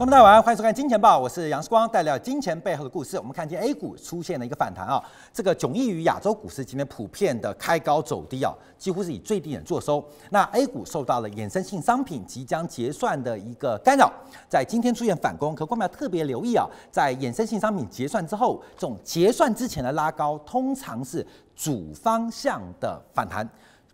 朋友们大家晚上欢迎收看《金钱报》，我是杨世光，带来金钱背后的故事。我们看见 A 股出现了一个反弹啊，这个迥异于亚洲股市今天普遍的开高走低啊，几乎是以最低点做收。那 A 股受到了衍生性商品即将结算的一个干扰，在今天出现反攻。可观众要特别留意啊，在衍生性商品结算之后，这种结算之前的拉高，通常是主方向的反弹，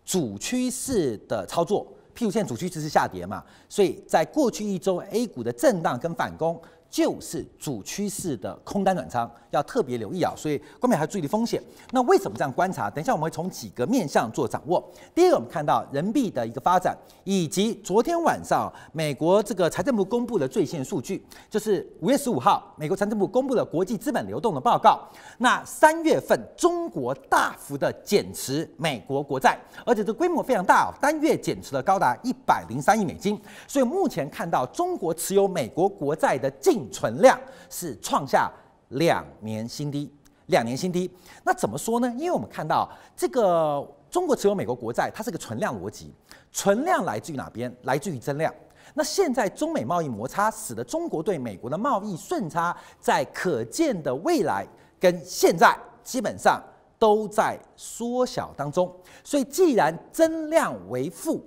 主趋势的操作。譬如现在主趋势是下跌嘛，所以在过去一周 A 股的震荡跟反攻，就是主趋势的空单转仓，要特别留意啊！所以观众还要注意的风险。那为什么这样观察？等一下我们会从几个面向做掌握。第一个，我们看到人民币的一个发展，以及昨天晚上美国这个财政部公布的最新数据，就是五月十五号，美国财政部公布了国际资本流动的报告。那三月份中国大幅的减持美国国债，而且这规模非常大，单月减持了高达一百零三亿美金。所以目前看到中国持有美国国债的净存量是创下两年新低，两年新低。那怎么说呢？因为我们看到这个中国持有美国国债，它是个存量逻辑，存量来自于哪边？来自于增量。那现在中美贸易摩擦，使得中国对美国的贸易顺差，在可见的未来跟现在基本上都在缩小当中。所以，既然增量为负，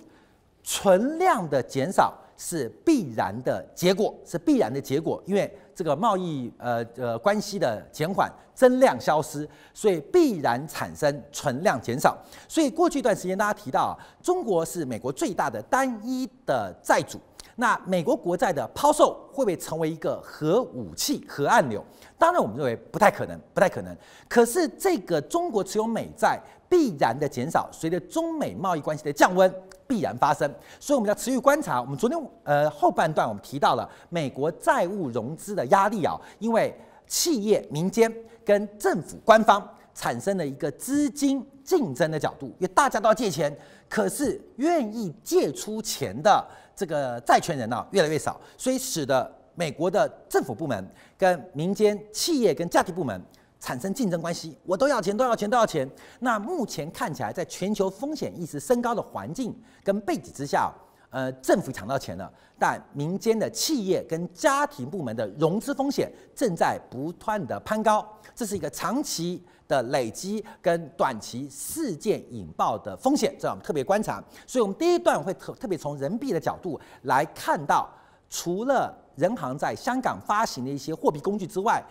存量的减少。是必然的结果，是必然的结果，因为这个贸易呃呃关系的减缓，增量消失，所以必然产生存量减少。所以过去一段时间，大家提到啊，中国是美国最大的单一的债主，那美国国债的抛售会不会成为一个核武器、核按钮？当然，我们认为不太可能，不太可能。可是这个中国持有美债必然的减少，随着中美贸易关系的降温。必然发生，所以我们要持续观察。我们昨天呃后半段我们提到了美国债务融资的压力啊，因为企业、民间跟政府官方产生了一个资金竞争的角度，因为大家都要借钱，可是愿意借出钱的这个债权人呢越来越少，所以使得美国的政府部门跟民间企业跟家庭部门。产生竞争关系，我都要钱，都要钱，都要钱。那目前看起来，在全球风险意识升高的环境跟背景之下，呃，政府抢到钱了，但民间的企业跟家庭部门的融资风险正在不断的攀高，这是一个长期的累积跟短期事件引爆的风险，这我们特别观察。所以，我们第一段会特特别从人民币的角度来看到，除了人行在香港发行的一些货币工具之外，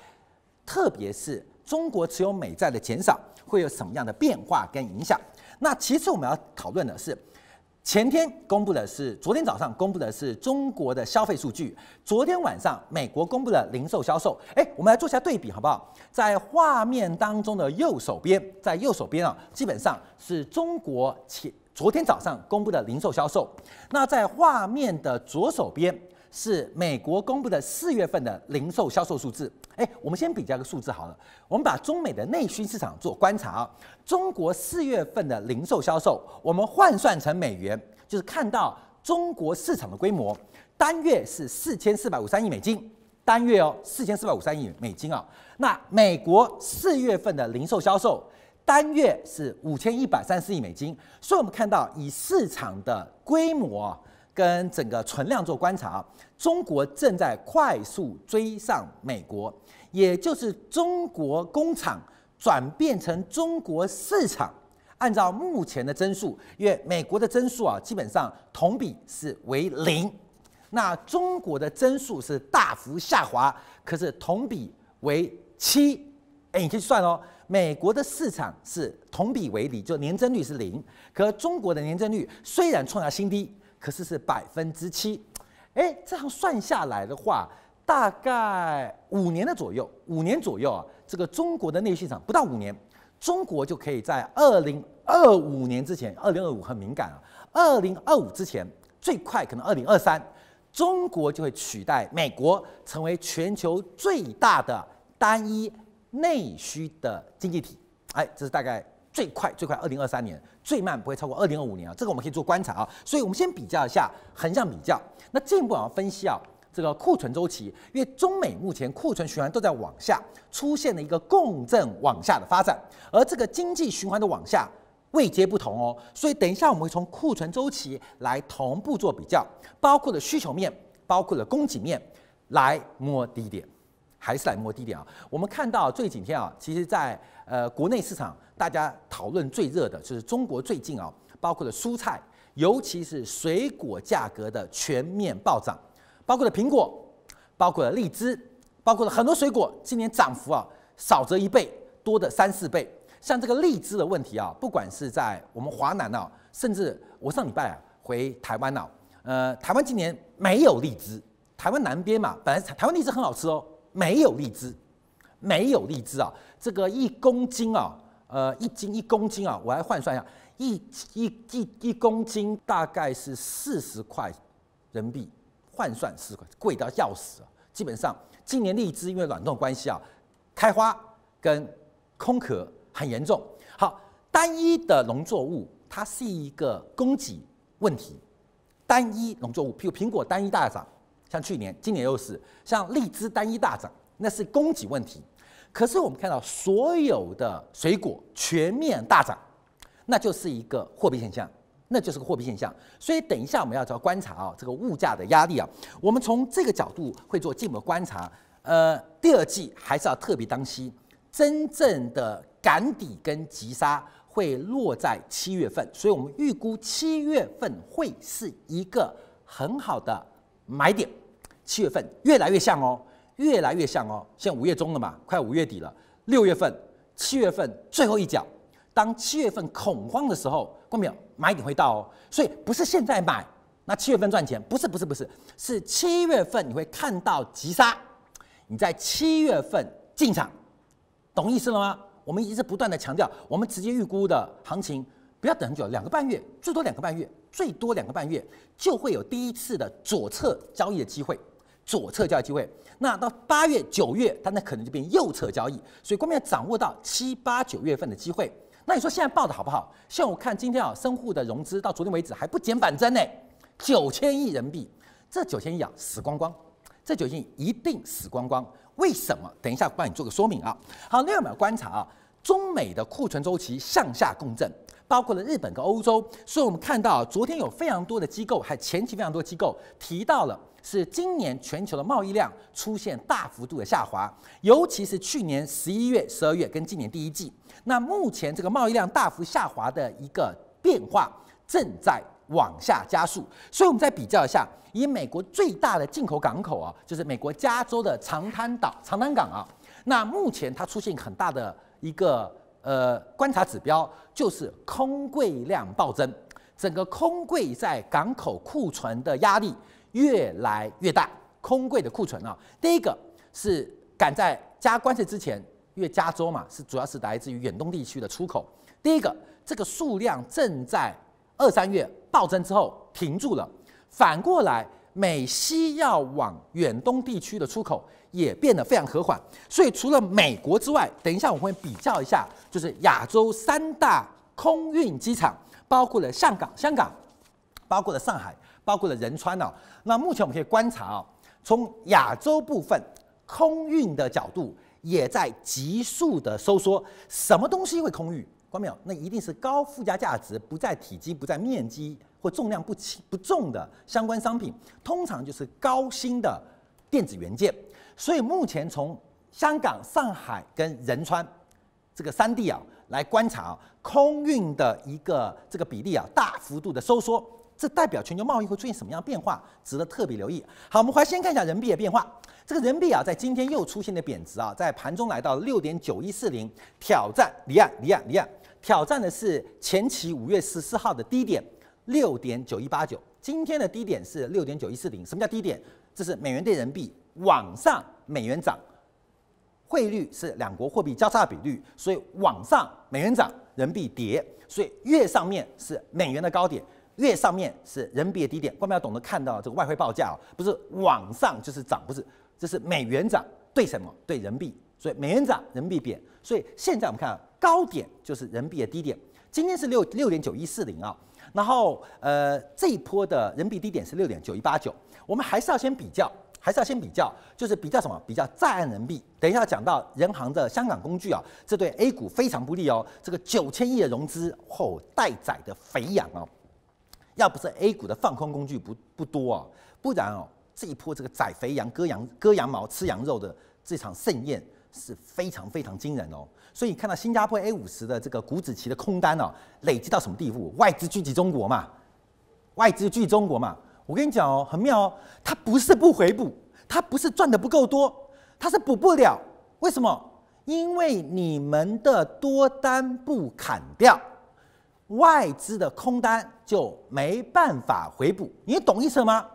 特别是。中国持有美债的减少会有什么样的变化跟影响？那其次我们要讨论的是，前天公布的是，昨天早上公布的是中国的消费数据，昨天晚上美国公布的零售销售。诶，我们来做一下对比好不好？在画面当中的右手边，在右手边啊，基本上是中国前昨天早上公布的零售销售。那在画面的左手边。是美国公布的四月份的零售销售数字。诶，我们先比较个数字好了。我们把中美的内需市场做观察啊。中国四月份的零售销售，我们换算成美元，就是看到中国市场的规模，单月是四千四百五十三亿美金，单月哦，四千四百五十三亿美金啊。那美国四月份的零售销售，单月是五千一百三十四亿美金。所以，我们看到以市场的规模啊。跟整个存量做观察，中国正在快速追上美国，也就是中国工厂转变成中国市场。按照目前的增速，因为美国的增速啊，基本上同比是为零，那中国的增速是大幅下滑，可是同比为七。哎，你可以算哦，美国的市场是同比为零，就年增率是零，可中国的年增率虽然创下新低。可是是百分之七，哎，这样算下来的话，大概五年的左右，五年左右啊，这个中国的内需市场不到五年，中国就可以在二零二五年之前，二零二五很敏感啊，二零二五之前最快可能二零二三，中国就会取代美国成为全球最大的单一内需的经济体，哎，这是大概。最快最快，二零二三年最慢不会超过二零二五年啊，这个我们可以做观察啊。所以，我们先比较一下横向比较。那进一步我要分析啊，这个库存周期，因为中美目前库存循环都在往下，出现了一个共振往下的发展，而这个经济循环的往下位阶不同哦。所以，等一下我们会从库存周期来同步做比较，包括了需求面，包括了供给面，来摸低点，还是来摸低点啊？我们看到最几天啊，其实在呃国内市场，大家讨论最热的就是中国最近啊，包括了蔬菜，尤其是水果价格的全面暴涨，包括了苹果，包括了荔枝，包括了很多水果，今年涨幅啊少则一倍，多的三四倍。像这个荔枝的问题啊，不管是在我们华南啊，甚至我上礼拜啊回台湾啊，呃，台湾今年没有荔枝。台湾南边嘛，本来台湾荔枝很好吃哦，没有荔枝，没有荔枝啊，这个一公斤啊，呃，一斤一公斤啊，我来换算一下，一一一一公斤大概是四十块人民币，换算四十块，贵到要死啊！基本上今年荔枝因为暖冬关系啊，开花跟空壳很严重。好，单一的农作物它是一个供给问题，单一农作物，譬如苹果单一大涨。像去年、今年又是像荔枝单一大涨，那是供给问题。可是我们看到所有的水果全面大涨，那就是一个货币现象，那就是个货币现象。所以等一下我们要要观察啊，这个物价的压力啊，我们从这个角度会做进一步观察。呃，第二季还是要特别当心，真正的赶底跟急杀会落在七月份，所以我们预估七月份会是一个很好的买点。七月份越来越像哦，越来越像哦。现在五月中了嘛，快五月底了。六月份、七月份最后一脚，当七月份恐慌的时候，看到没有？买点会到哦。所以不是现在买，那七月份赚钱，不是不是不是，是七月份你会看到急杀，你在七月份进场，懂意思了吗？我们一直不断的强调，我们直接预估的行情不要等很久，两个半月，最多两个半月，最多两个半月就会有第一次的左侧交易的机会。左侧交易机会，那到八月、九月，它那可能就变右侧交易，所以关键要掌握到七八九月份的机会。那你说现在报的好不好？像我看今天啊，生护的融资到昨天为止还不减反增呢，九千亿人民币，这九千亿啊死光光，这九千亿一定死光光。为什么？等一下帮你做个说明啊。好，另外我们要观察啊，中美的库存周期向下共振，包括了日本跟欧洲，所以我们看到昨天有非常多的机构，还前期非常多机构提到了。是今年全球的贸易量出现大幅度的下滑，尤其是去年十一月、十二月跟今年第一季。那目前这个贸易量大幅下滑的一个变化正在往下加速。所以，我们再比较一下，以美国最大的进口港口啊，就是美国加州的长滩岛、长滩港啊。那目前它出现很大的一个呃观察指标，就是空柜量暴增，整个空柜在港口库存的压力。越来越大，空柜的库存啊，第一个是赶在加关税之前，因为加州嘛是主要是来自于远东地区的出口。第一个，这个数量正在二三月暴增之后停住了，反过来美西要往远东地区的出口也变得非常和缓。所以除了美国之外，等一下我会比较一下，就是亚洲三大空运机场，包括了香港、香港，包括了上海。包括了仁川哦，那目前我们可以观察啊，从亚洲部分空运的角度也在急速的收缩。什么东西会空运？关没有？那一定是高附加价值、不在体积、不在面积或重量不轻不重的相关商品，通常就是高新的电子元件。所以目前从香港、上海跟仁川这个三地啊来观察啊，空运的一个这个比例啊大幅度的收缩。这代表全球贸易会出现什么样变化，值得特别留意。好，我们回来先看一下人民币的变化。这个人民币啊，在今天又出现了贬值啊，在盘中来到六点九一四零，挑战离岸，离岸，离岸，挑战的是前期五月十四号的低点六点九一八九。今天的低点是六点九一四零。什么叫低点？这是美元对人民币往上，美元涨，汇率是两国货币交叉比率，所以往上美元涨，人民币跌，所以越上面是美元的高点。越上面是人民币的低点，我们要懂得看到这个外汇报价哦，不是往上就是涨，不是，这是美元涨对什么？对人民币，所以美元涨，人民币贬。所以现在我们看高点就是人民币的低点，今天是六六点九一四零啊，然后呃这一波的人民币低点是六点九一八九，我们还是要先比较，还是要先比较，就是比较什么？比较在岸人民币。等一下讲到人行的香港工具啊，这对 A 股非常不利哦，这个九千亿的融资后待宰的肥羊哦。要不是 A 股的放空工具不不多啊，不然哦，这一波这个宰肥羊、割羊、割羊毛、吃羊肉的这场盛宴是非常非常惊人哦。所以你看到新加坡 A 五十的这个股指期的空单哦，累积到什么地步？外资聚集中国嘛，外资聚中国嘛。我跟你讲哦，很妙哦，它不是不回补，它不是赚的不够多，它是补不了。为什么？因为你们的多单不砍掉，外资的空单就没办法回补。你懂意思吗？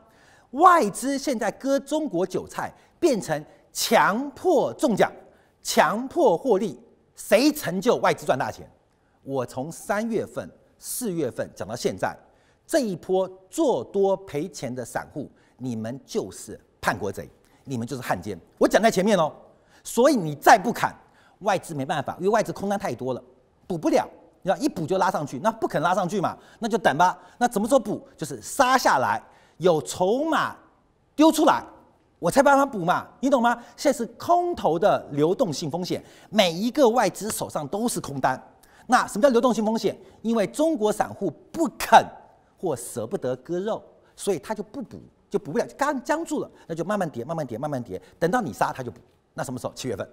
外资现在割中国韭菜，变成强迫中奖、强迫获利，谁成就外资赚大钱？我从三月份、四月份讲到现在，这一波做多赔钱的散户，你们就是叛国贼，你们就是汉奸。我讲在前面喽，所以你再不砍，外资没办法，因为外资空单太多了，补不了。你要一补就拉上去，那不肯拉上去嘛，那就等吧。那怎么说补？就是杀下来。有筹码丢出来，我才帮他补嘛，你懂吗？现在是空头的流动性风险，每一个外资手上都是空单。那什么叫流动性风险？因为中国散户不肯或舍不得割肉，所以他就不补，就补不了，刚僵住了，那就慢慢跌，慢慢跌，慢慢跌，等到你杀他就补。那什么时候？七月份，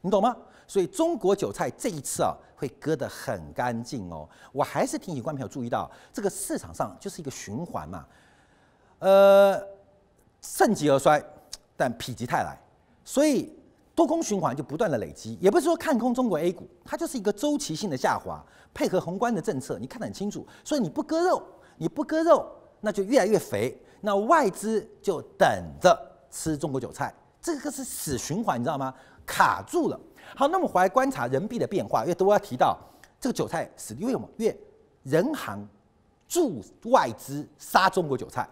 你懂吗？所以中国韭菜这一次啊，会割得很干净哦。我还是提醒观众朋友注意到，这个市场上就是一个循环嘛。呃，盛极而衰，但否极泰来，所以多空循环就不断的累积，也不是说看空中国 A 股，它就是一个周期性的下滑，配合宏观的政策，你看得很清楚。所以你不割肉，你不割肉，那就越来越肥，那外资就等着吃中国韭菜，这个是死循环，你知道吗？卡住了。好，那么回来观察人民币的变化，因为都要提到这个韭菜死的越猛，越人行助外资杀中国韭菜。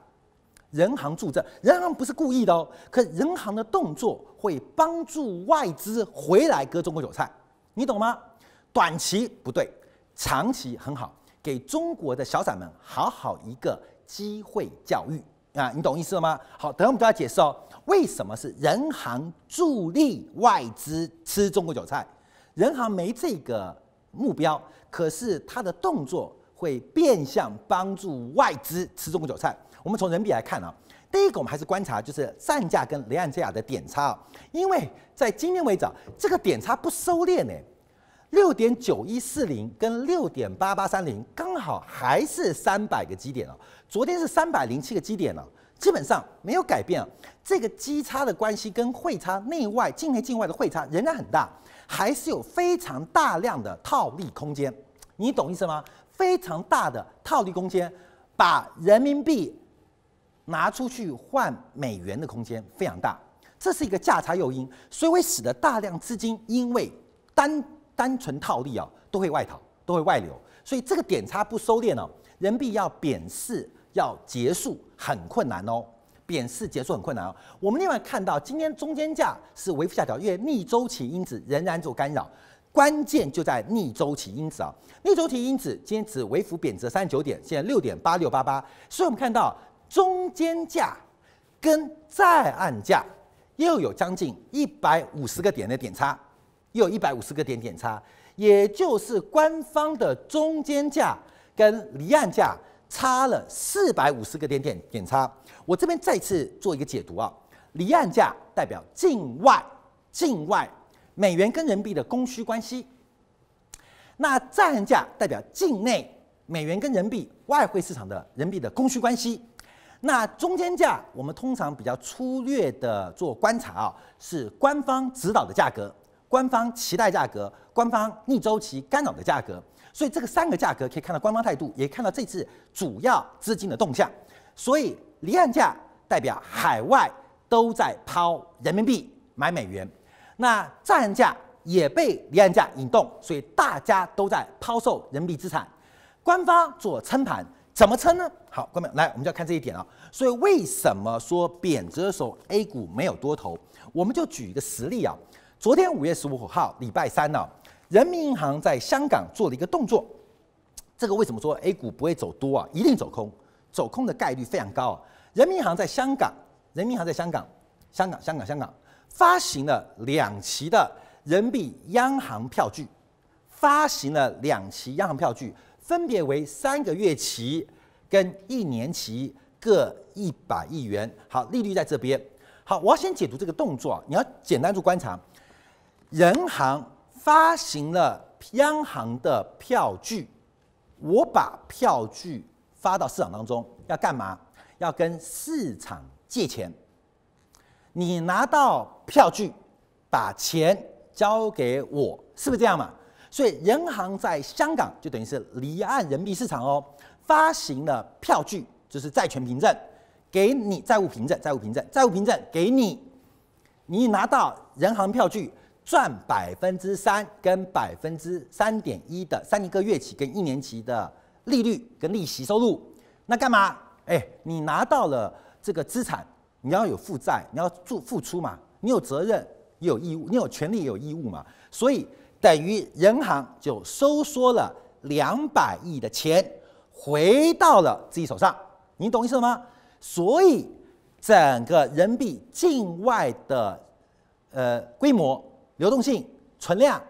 人行助阵，人行不是故意的哦，可人行的动作会帮助外资回来割中国韭菜，你懂吗？短期不对，长期很好，给中国的小散们好好一个机会教育啊，你懂意思了吗？好，等下我们就要解释哦，为什么是人行助力外资吃中国韭菜？人行没这个目标，可是他的动作会变相帮助外资吃中国韭菜。我们从人民币来看啊，第一个我们还是观察就是战价跟离岸价的点差啊，因为在今天为止，这个点差不收敛呢，六点九一四零跟六点八八三零刚好还是三百个基点哦，昨天是三百零七个基点了，基本上没有改变啊，这个基差的关系跟汇差内外境内境外的汇差仍然很大，还是有非常大量的套利空间，你懂意思吗？非常大的套利空间，把人民币。拿出去换美元的空间非常大，这是一个价差诱因，所以会使得大量资金因为单单纯套利啊，都会外逃，都会外流，所以这个点差不收敛哦，人民币要贬势要结束很困难哦，贬势结束很困难哦。我们另外看到今天中间价是微幅下调，因为逆周期因子仍然做干扰，关键就在逆周期因子啊，逆周期因子今天只微幅贬值三十九点，现在六点八六八八，所以我们看到。中间价跟在岸价又有将近一百五十个点的点差，又有一百五十个点点差，也就是官方的中间价跟离岸价差了四百五十个点点点差。我这边再次做一个解读啊，离岸价代表境外境外美元跟人民币的供需关系，那在岸价代表境内美元跟人民币外汇市场的人民币的供需关系。那中间价，我们通常比较粗略的做观察啊，是官方指导的价格，官方期待价格，官方逆周期干扰的价格。所以这个三个价格可以看到官方态度，也看到这次主要资金的动向。所以离岸价代表海外都在抛人民币买美元，那在岸价也被离岸价引动，所以大家都在抛售人民币资产。官方做撑盘。怎么撑呢？好，各位来，我们就要看这一点啊。所以为什么说贬值的时候 A 股没有多头？我们就举一个实例啊。昨天五月十五号，礼拜三呢、人民银行在香港做了一个动作。这个为什么说 A 股不会走多啊？一定走空，走空的概率非常高啊。人民银行在香港，人民银行在香港，香港，香港，香港发行了两期的人民币央行票据，发行了两期央行票据。分别为三个月期跟一年期，各一百亿元。好，利率在这边。好，我要先解读这个动作，你要简单做观察。人行发行了央行的票据，我把票据发到市场当中，要干嘛？要跟市场借钱。你拿到票据，把钱交给我，是不是这样嘛？所以人行在香港就等于是离岸人民币市场哦，发行了票据，就是债权凭证，给你债务凭证，债务凭证，债务凭证给你，你拿到人行票据赚百分之三跟百分之三点一的三个月期跟一年期的利率跟利息收入，那干嘛？哎，你拿到了这个资产。你要有负债，你要做付出嘛，你有责任也有义务，你有权利也有义务嘛，所以等于人行就收缩了两百亿的钱回到了自己手上，你懂意思吗？所以整个人民币境外的呃规模、流动性、存量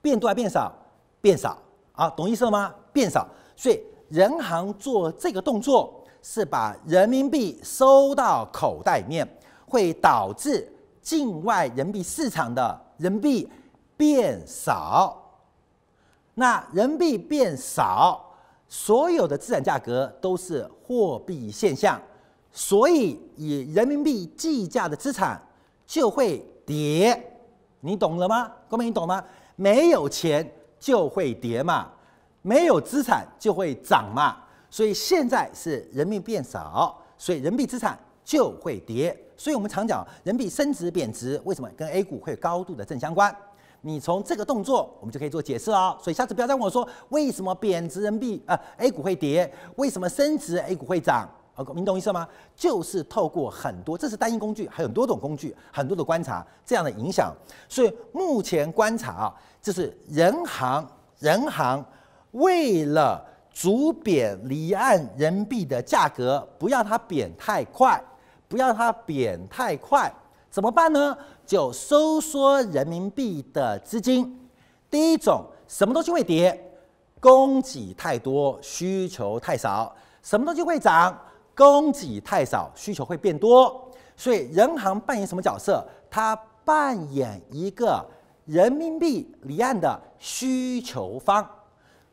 变多变少？变少啊，懂意思了吗？变少，所以人行做这个动作。是把人民币收到口袋里面，会导致境外人民币市场的人民币变少。那人民币变少，所有的资产价格都是货币现象，所以以人民币计价的资产就会跌。你懂了吗？各位，你懂吗？没有钱就会跌嘛，没有资产就会涨嘛。所以现在是人民币变少，所以人民币资产就会跌。所以我们常讲人民币升值贬值，为什么跟 A 股会高度的正相关？你从这个动作，我们就可以做解释哦。所以下次不要再问我说为什么贬值人民币啊 A 股会跌，为什么升值 A 股会涨？啊，您懂意思吗？就是透过很多，这是单一工具，还有很多种工具，很多的观察这样的影响。所以目前观察啊，就是人行人行为了。逐贬离岸人民币的价格，不要它贬太快，不要它贬太快，怎么办呢？就收缩人民币的资金。第一种，什么东西会跌？供给太多，需求太少。什么东西会涨？供给太少，需求会变多。所以，人行扮演什么角色？它扮演一个人民币离岸的需求方，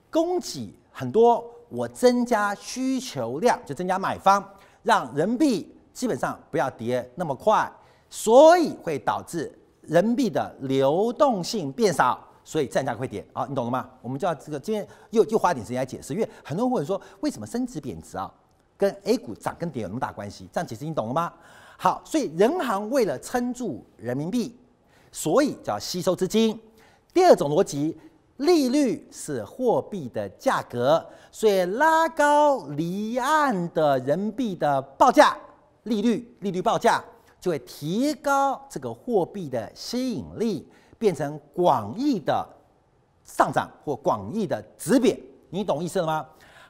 供给。很多，我增加需求量，就增加买方，让人民币基本上不要跌那么快，所以会导致人民币的流动性变少，所以站价会跌啊，你懂了吗？我们就要这个今天又又花点时间来解释，因为很多人会说为什么升值贬值啊，跟 A 股涨跟跌有那么大关系？这样解释你懂了吗？好，所以人行为了撑住人民币，所以就要吸收资金。第二种逻辑。利率是货币的价格，所以拉高离岸的人民币的报价，利率利率报价就会提高这个货币的吸引力，变成广义的上涨或广义的止贬，你懂意思了吗？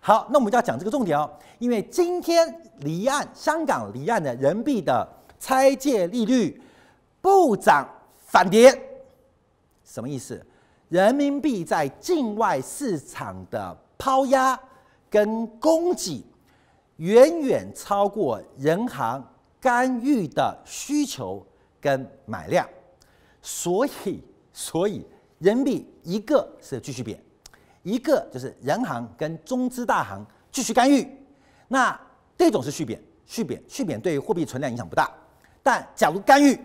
好，那我们就要讲这个重点哦，因为今天离岸香港离岸的人民币的拆借利率不涨反跌，什么意思？人民币在境外市场的抛压跟供给远远超过人行干预的需求跟买量，所以所以人民币一个是继续贬，一个就是人行跟中资大行继续干预。那这种是续贬，续贬续贬对货币存量影响不大，但假如干预，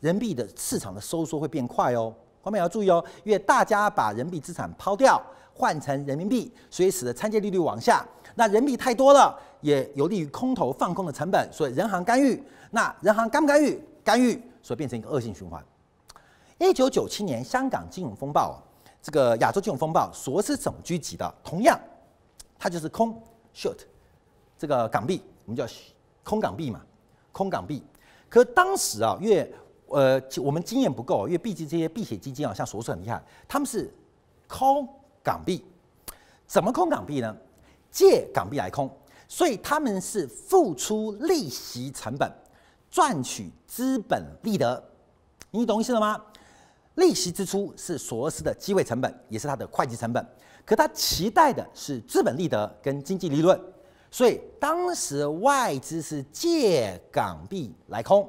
人民币的市场的收缩会变快哦。后面要注意哦，因为大家把人民币资产抛掉，换成人民币，所以使得参借利率往下。那人民币太多了，也有利于空头放空的成本，所以人行干预。那人行干不干预？干预，所以变成一个恶性循环。一九九七年香港金融风暴，这个亚洲金融风暴，所是怎么聚集的？同样，它就是空 short 这个港币，我们叫空港币嘛，空港币。可当时啊，因为呃，我们经验不够，因为毕竟这些避险基金啊，像索斯很厉害，他们是空港币，怎么空港币呢？借港币来空，所以他们是付出利息成本，赚取资本利得。你懂意思了吗？利息支出是索罗斯的机会成本，也是他的会计成本，可他期待的是资本利得跟经济利润，所以当时外资是借港币来空。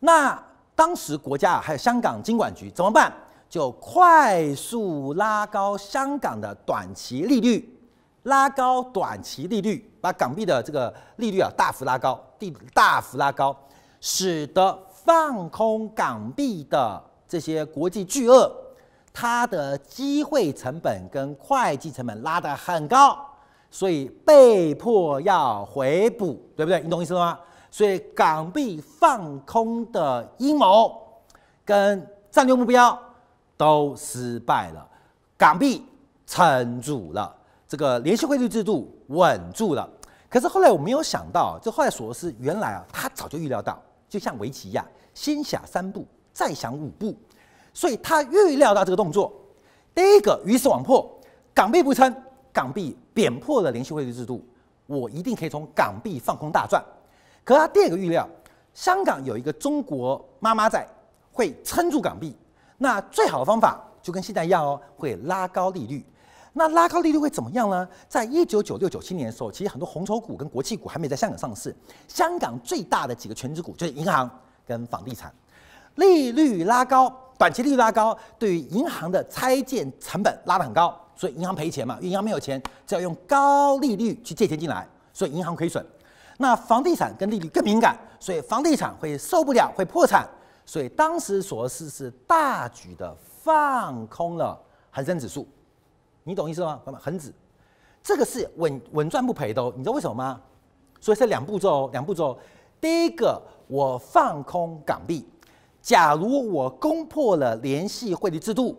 那当时国家还有香港金管局怎么办？就快速拉高香港的短期利率，拉高短期利率，把港币的这个利率啊大幅拉高，地大幅拉高，使得放空港币的这些国际巨鳄，它的机会成本跟会计成本拉得很高，所以被迫要回补，对不对？你懂意思吗？所以港币放空的阴谋跟战略目标都失败了，港币撑住了，这个联系汇率制度稳住了。可是后来我没有想到，就后来索罗斯原来啊，他早就预料到，就像围棋一样，先下三步，再想五步，所以他预料到这个动作。第一个鱼死网破，港币不撑，港币贬破了联系汇率制度，我一定可以从港币放空大赚。可他第二个预料，香港有一个中国妈妈在，会撑住港币。那最好的方法就跟现在一样哦，会拉高利率。那拉高利率会怎么样呢？在一九九六九七年的时候，其实很多红筹股跟国企股还没在香港上市。香港最大的几个全值股就是银行跟房地产，利率拉高，短期利率拉高，对于银行的拆借成本拉得很高，所以银行赔钱嘛，因为银行没有钱，只要用高利率去借钱进来，所以银行亏损。那房地产跟利率更敏感，所以房地产会受不了，会破产。所以当时索罗斯是大举的放空了恒生指数，你懂意思吗？朋友们恒指这个是稳稳赚不赔的哦。你知道为什么吗？所以是两步骤，两步骤。第一个，我放空港币，假如我攻破了联系汇率制度，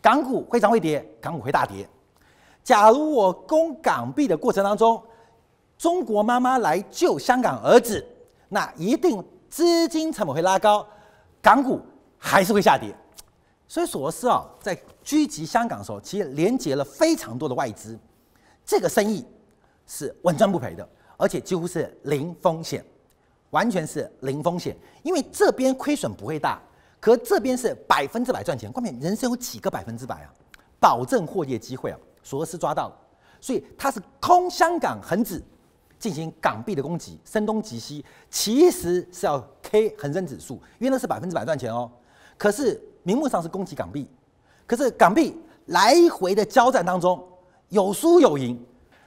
港股会涨会跌，港股会大跌。假如我攻港币的过程当中，中国妈妈来救香港儿子，那一定资金成本会拉高，港股还是会下跌。所以索罗斯啊，在狙击香港的时候，其实连接了非常多的外资，这个生意是稳赚不赔的，而且几乎是零风险，完全是零风险。因为这边亏损不会大，可这边是百分之百赚钱。关键人生有几个百分之百啊？保证获利机会啊！索罗斯抓到了，所以他是空香港恒指。进行港币的攻击，声东击西，其实是要 K 恒生指数，因为那是百分之百赚钱哦。可是名目上是攻击港币，可是港币来回的交战当中有输有赢，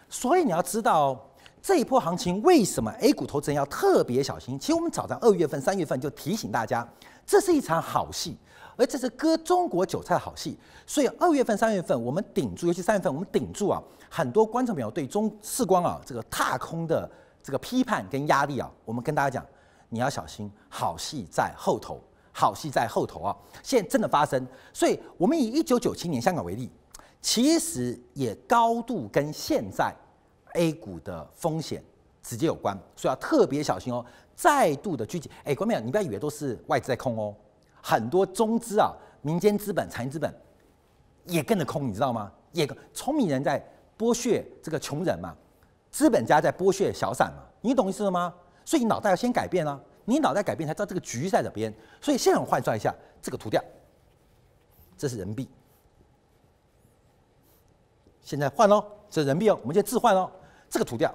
所以你要知道这一波行情为什么 A 股投资人要特别小心。其实我们早在二月份、三月份就提醒大家，这是一场好戏。而这是割中国韭菜的好戏，所以二月份、三月份我们顶住，尤其三月份我们顶住啊，很多观众朋友对中视光啊这个踏空的这个批判跟压力啊，我们跟大家讲，你要小心，好戏在后头，好戏在后头啊！现在真的发生，所以我们以一九九七年香港为例，其实也高度跟现在 A 股的风险直接有关，所以要特别小心哦，再度的狙击。哎，观众朋友，你不要以为都是外资在空哦。很多中资啊，民间资本、产业资本也跟着空，你知道吗？也聪明人在剥削这个穷人嘛，资本家在剥削小散嘛，你懂意思了吗？所以你脑袋要先改变啊，你脑袋改变才知道这个局在哪边。所以现在我换算一下这个图调，这是人民币。现在换喽，这是人民币哦，我们就置换喽，这个涂掉，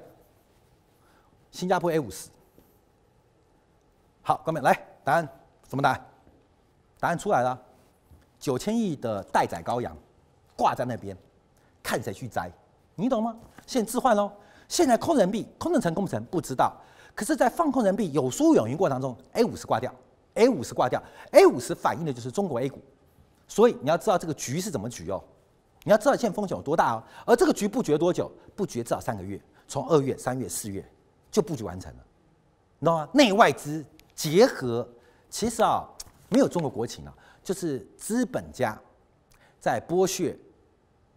新加坡 A 五十。好，各位来，答案什么答案？答案出来了，九千亿的待宰羔羊挂在那边，看谁去摘，你懂吗？现在置换喽，现在空人民币空得成空不成不知道，可是，在放空人民币有输有赢过程中，A 五十挂掉，A 五十挂掉，A 五十反映的就是中国 A 股，所以你要知道这个局是怎么局哦，你要知道现在风险有多大哦，而这个局布局多久？布局至少三个月，从二月、三月、四月就布局完成了，你知道吗？内外资结合，其实啊。没有中国国情啊，就是资本家在剥削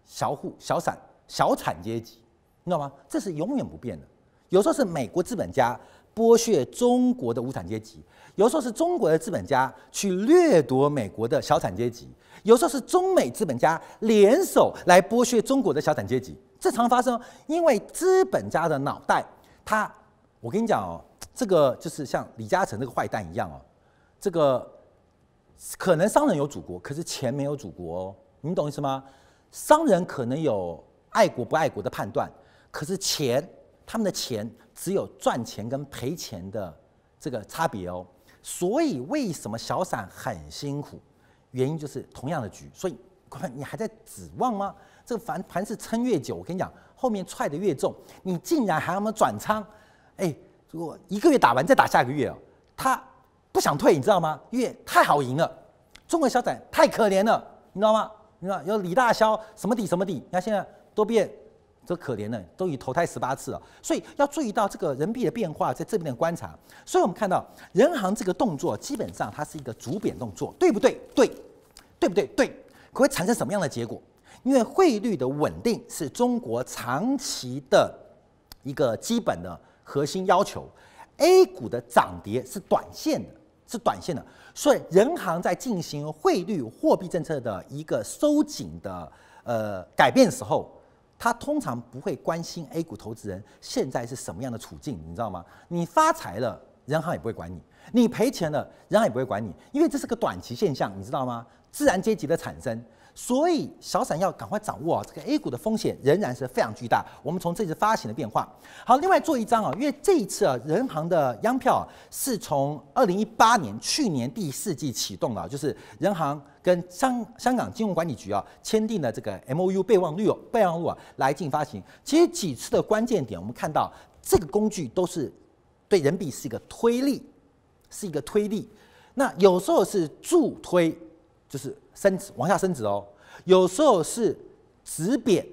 小户、小散、小产阶级，你知道吗？这是永远不变的。有时候是美国资本家剥削中国的无产阶级，有时候是中国的资本家去掠夺美国的小产阶级，有时候是中美资本家联手来剥削中国的小产阶级。这常发生，因为资本家的脑袋，他，我跟你讲哦，这个就是像李嘉诚这个坏蛋一样哦，这个。可能商人有祖国，可是钱没有祖国哦，你懂意思吗？商人可能有爱国不爱国的判断，可是钱他们的钱只有赚钱跟赔钱的这个差别哦。所以为什么小散很辛苦？原因就是同样的局，所以你还在指望吗？这个凡凡是撑越久，我跟你讲，后面踹得越重，你竟然还要么转仓？哎，如果一个月打完再打下个月哦，他不想退，你知道吗？因为太好赢了，中国小散太可怜了，你知道吗？你知道有李大霄什么底什么底，你看现在都变。这可怜了，都已投胎十八次了，所以要注意到这个人民币的变化，在这边的观察。所以我们看到人行这个动作，基本上它是一个逐贬动作，对不对？对，对不对？对，可会产生什么样的结果？因为汇率的稳定是中国长期的一个基本的核心要求，A 股的涨跌是短线的，是短线的，所以人行在进行汇率货币政策的一个收紧的呃改变时候。他通常不会关心 A 股投资人现在是什么样的处境，你知道吗？你发财了，人行也不会管你；你赔钱了，人行也不会管你，因为这是个短期现象，你知道吗？自然阶级的产生。所以小散要赶快掌握啊，这个 A 股的风险仍然是非常巨大。我们从这次发行的变化，好，另外做一张啊，因为这一次啊，人行的央票是从二零一八年去年第四季启动的，就是人行跟香香港金融管理局啊签订了这个 MOU 备忘录备忘录啊来进行发行。其实几次的关键点，我们看到这个工具都是对人民币是一个推力，是一个推力。那有时候是助推。就是升值往下升值哦，有时候是止贬，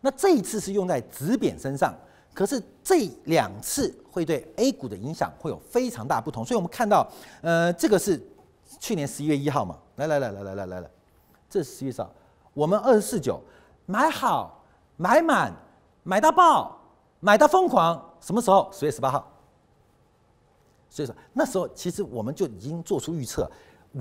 那这一次是用在止贬身上，可是这两次会对 A 股的影响会有非常大不同，所以我们看到，呃，这个是去年十一月一号嘛，来来来来来来来来，这是十一月号，我们二十四九买好买满买到爆买到疯狂，什么时候？十月十八号，所以说那时候其实我们就已经做出预测。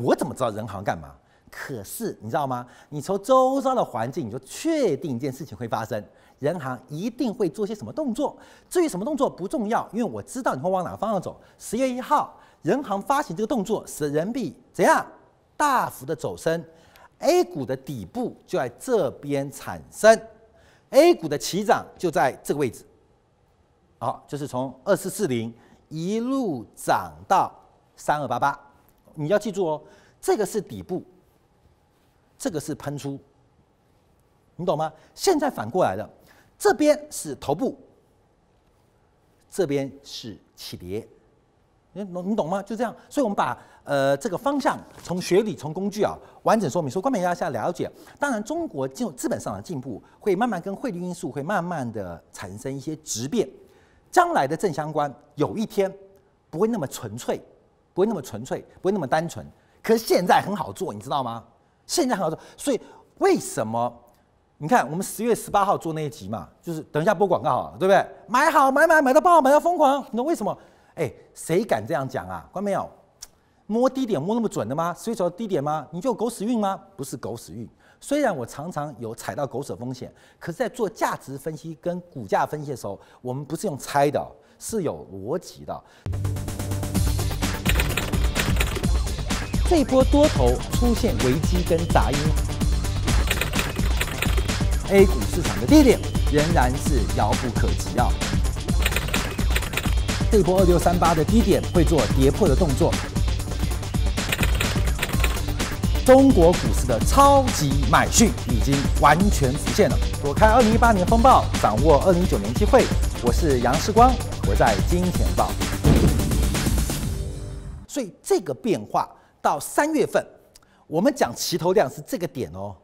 我怎么知道人行干嘛？可是你知道吗？你从周遭的环境，你就确定一件事情会发生，人行一定会做些什么动作。至于什么动作不重要，因为我知道你会往哪个方向走。十月一号，人行发行这个动作，使人民币怎样大幅的走升，A 股的底部就在这边产生，A 股的起涨就在这个位置。好，就是从二四四零一路涨到三二八八。你要记住哦，这个是底部，这个是喷出，你懂吗？现在反过来了，这边是头部，这边是起跌，你懂你懂吗？就这样，所以我们把呃这个方向从学理从工具啊完整说明，说观众要下了解。当然，中国进资本上的进步会慢慢跟汇率因素会慢慢的产生一些质变，将来的正相关有一天不会那么纯粹。不会那么纯粹，不会那么单纯。可是现在很好做，你知道吗？现在很好做，所以为什么？你看我们十月十八号做那一集嘛，就是等一下播广告啊，对不对？买好买买买到爆，买到疯狂。那为什么？哎，谁敢这样讲啊？关没有？摸低点摸那么准的吗？十月找到低点吗？你就狗屎运吗？不是狗屎运。虽然我常常有踩到狗屎风险，可是在做价值分析跟股价分析的时候，我们不是用猜的，是有逻辑的。这一波多头出现危机跟杂音，A 股市场的低点仍然是遥不可及啊！这波二六三八的低点会做跌破的动作，中国股市的超级买讯已经完全实现了。躲开二零一八年风暴，掌握二零一九年机会。我是杨世光，我在金钱报。所以这个变化。到三月份，我们讲齐头量是这个点哦。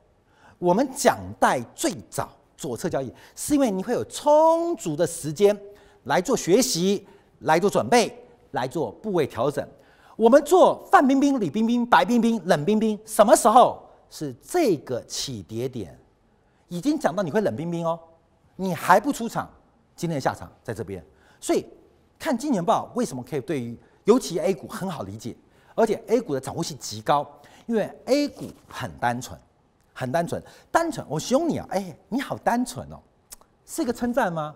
我们讲待最早左侧交易，是因为你会有充足的时间来做学习、来做准备、来做部位调整。我们做范冰冰、李冰冰、白冰冰、冷冰冰，什么时候是这个起跌点？已经讲到你会冷冰冰哦，你还不出场，今天的下场在这边。所以看今年报为什么可以对于尤其 A 股很好理解。而且 A 股的掌握性极高，因为 A 股很单纯，很单纯，单纯。我形容你啊，哎，你好单纯哦，是一个称赞吗？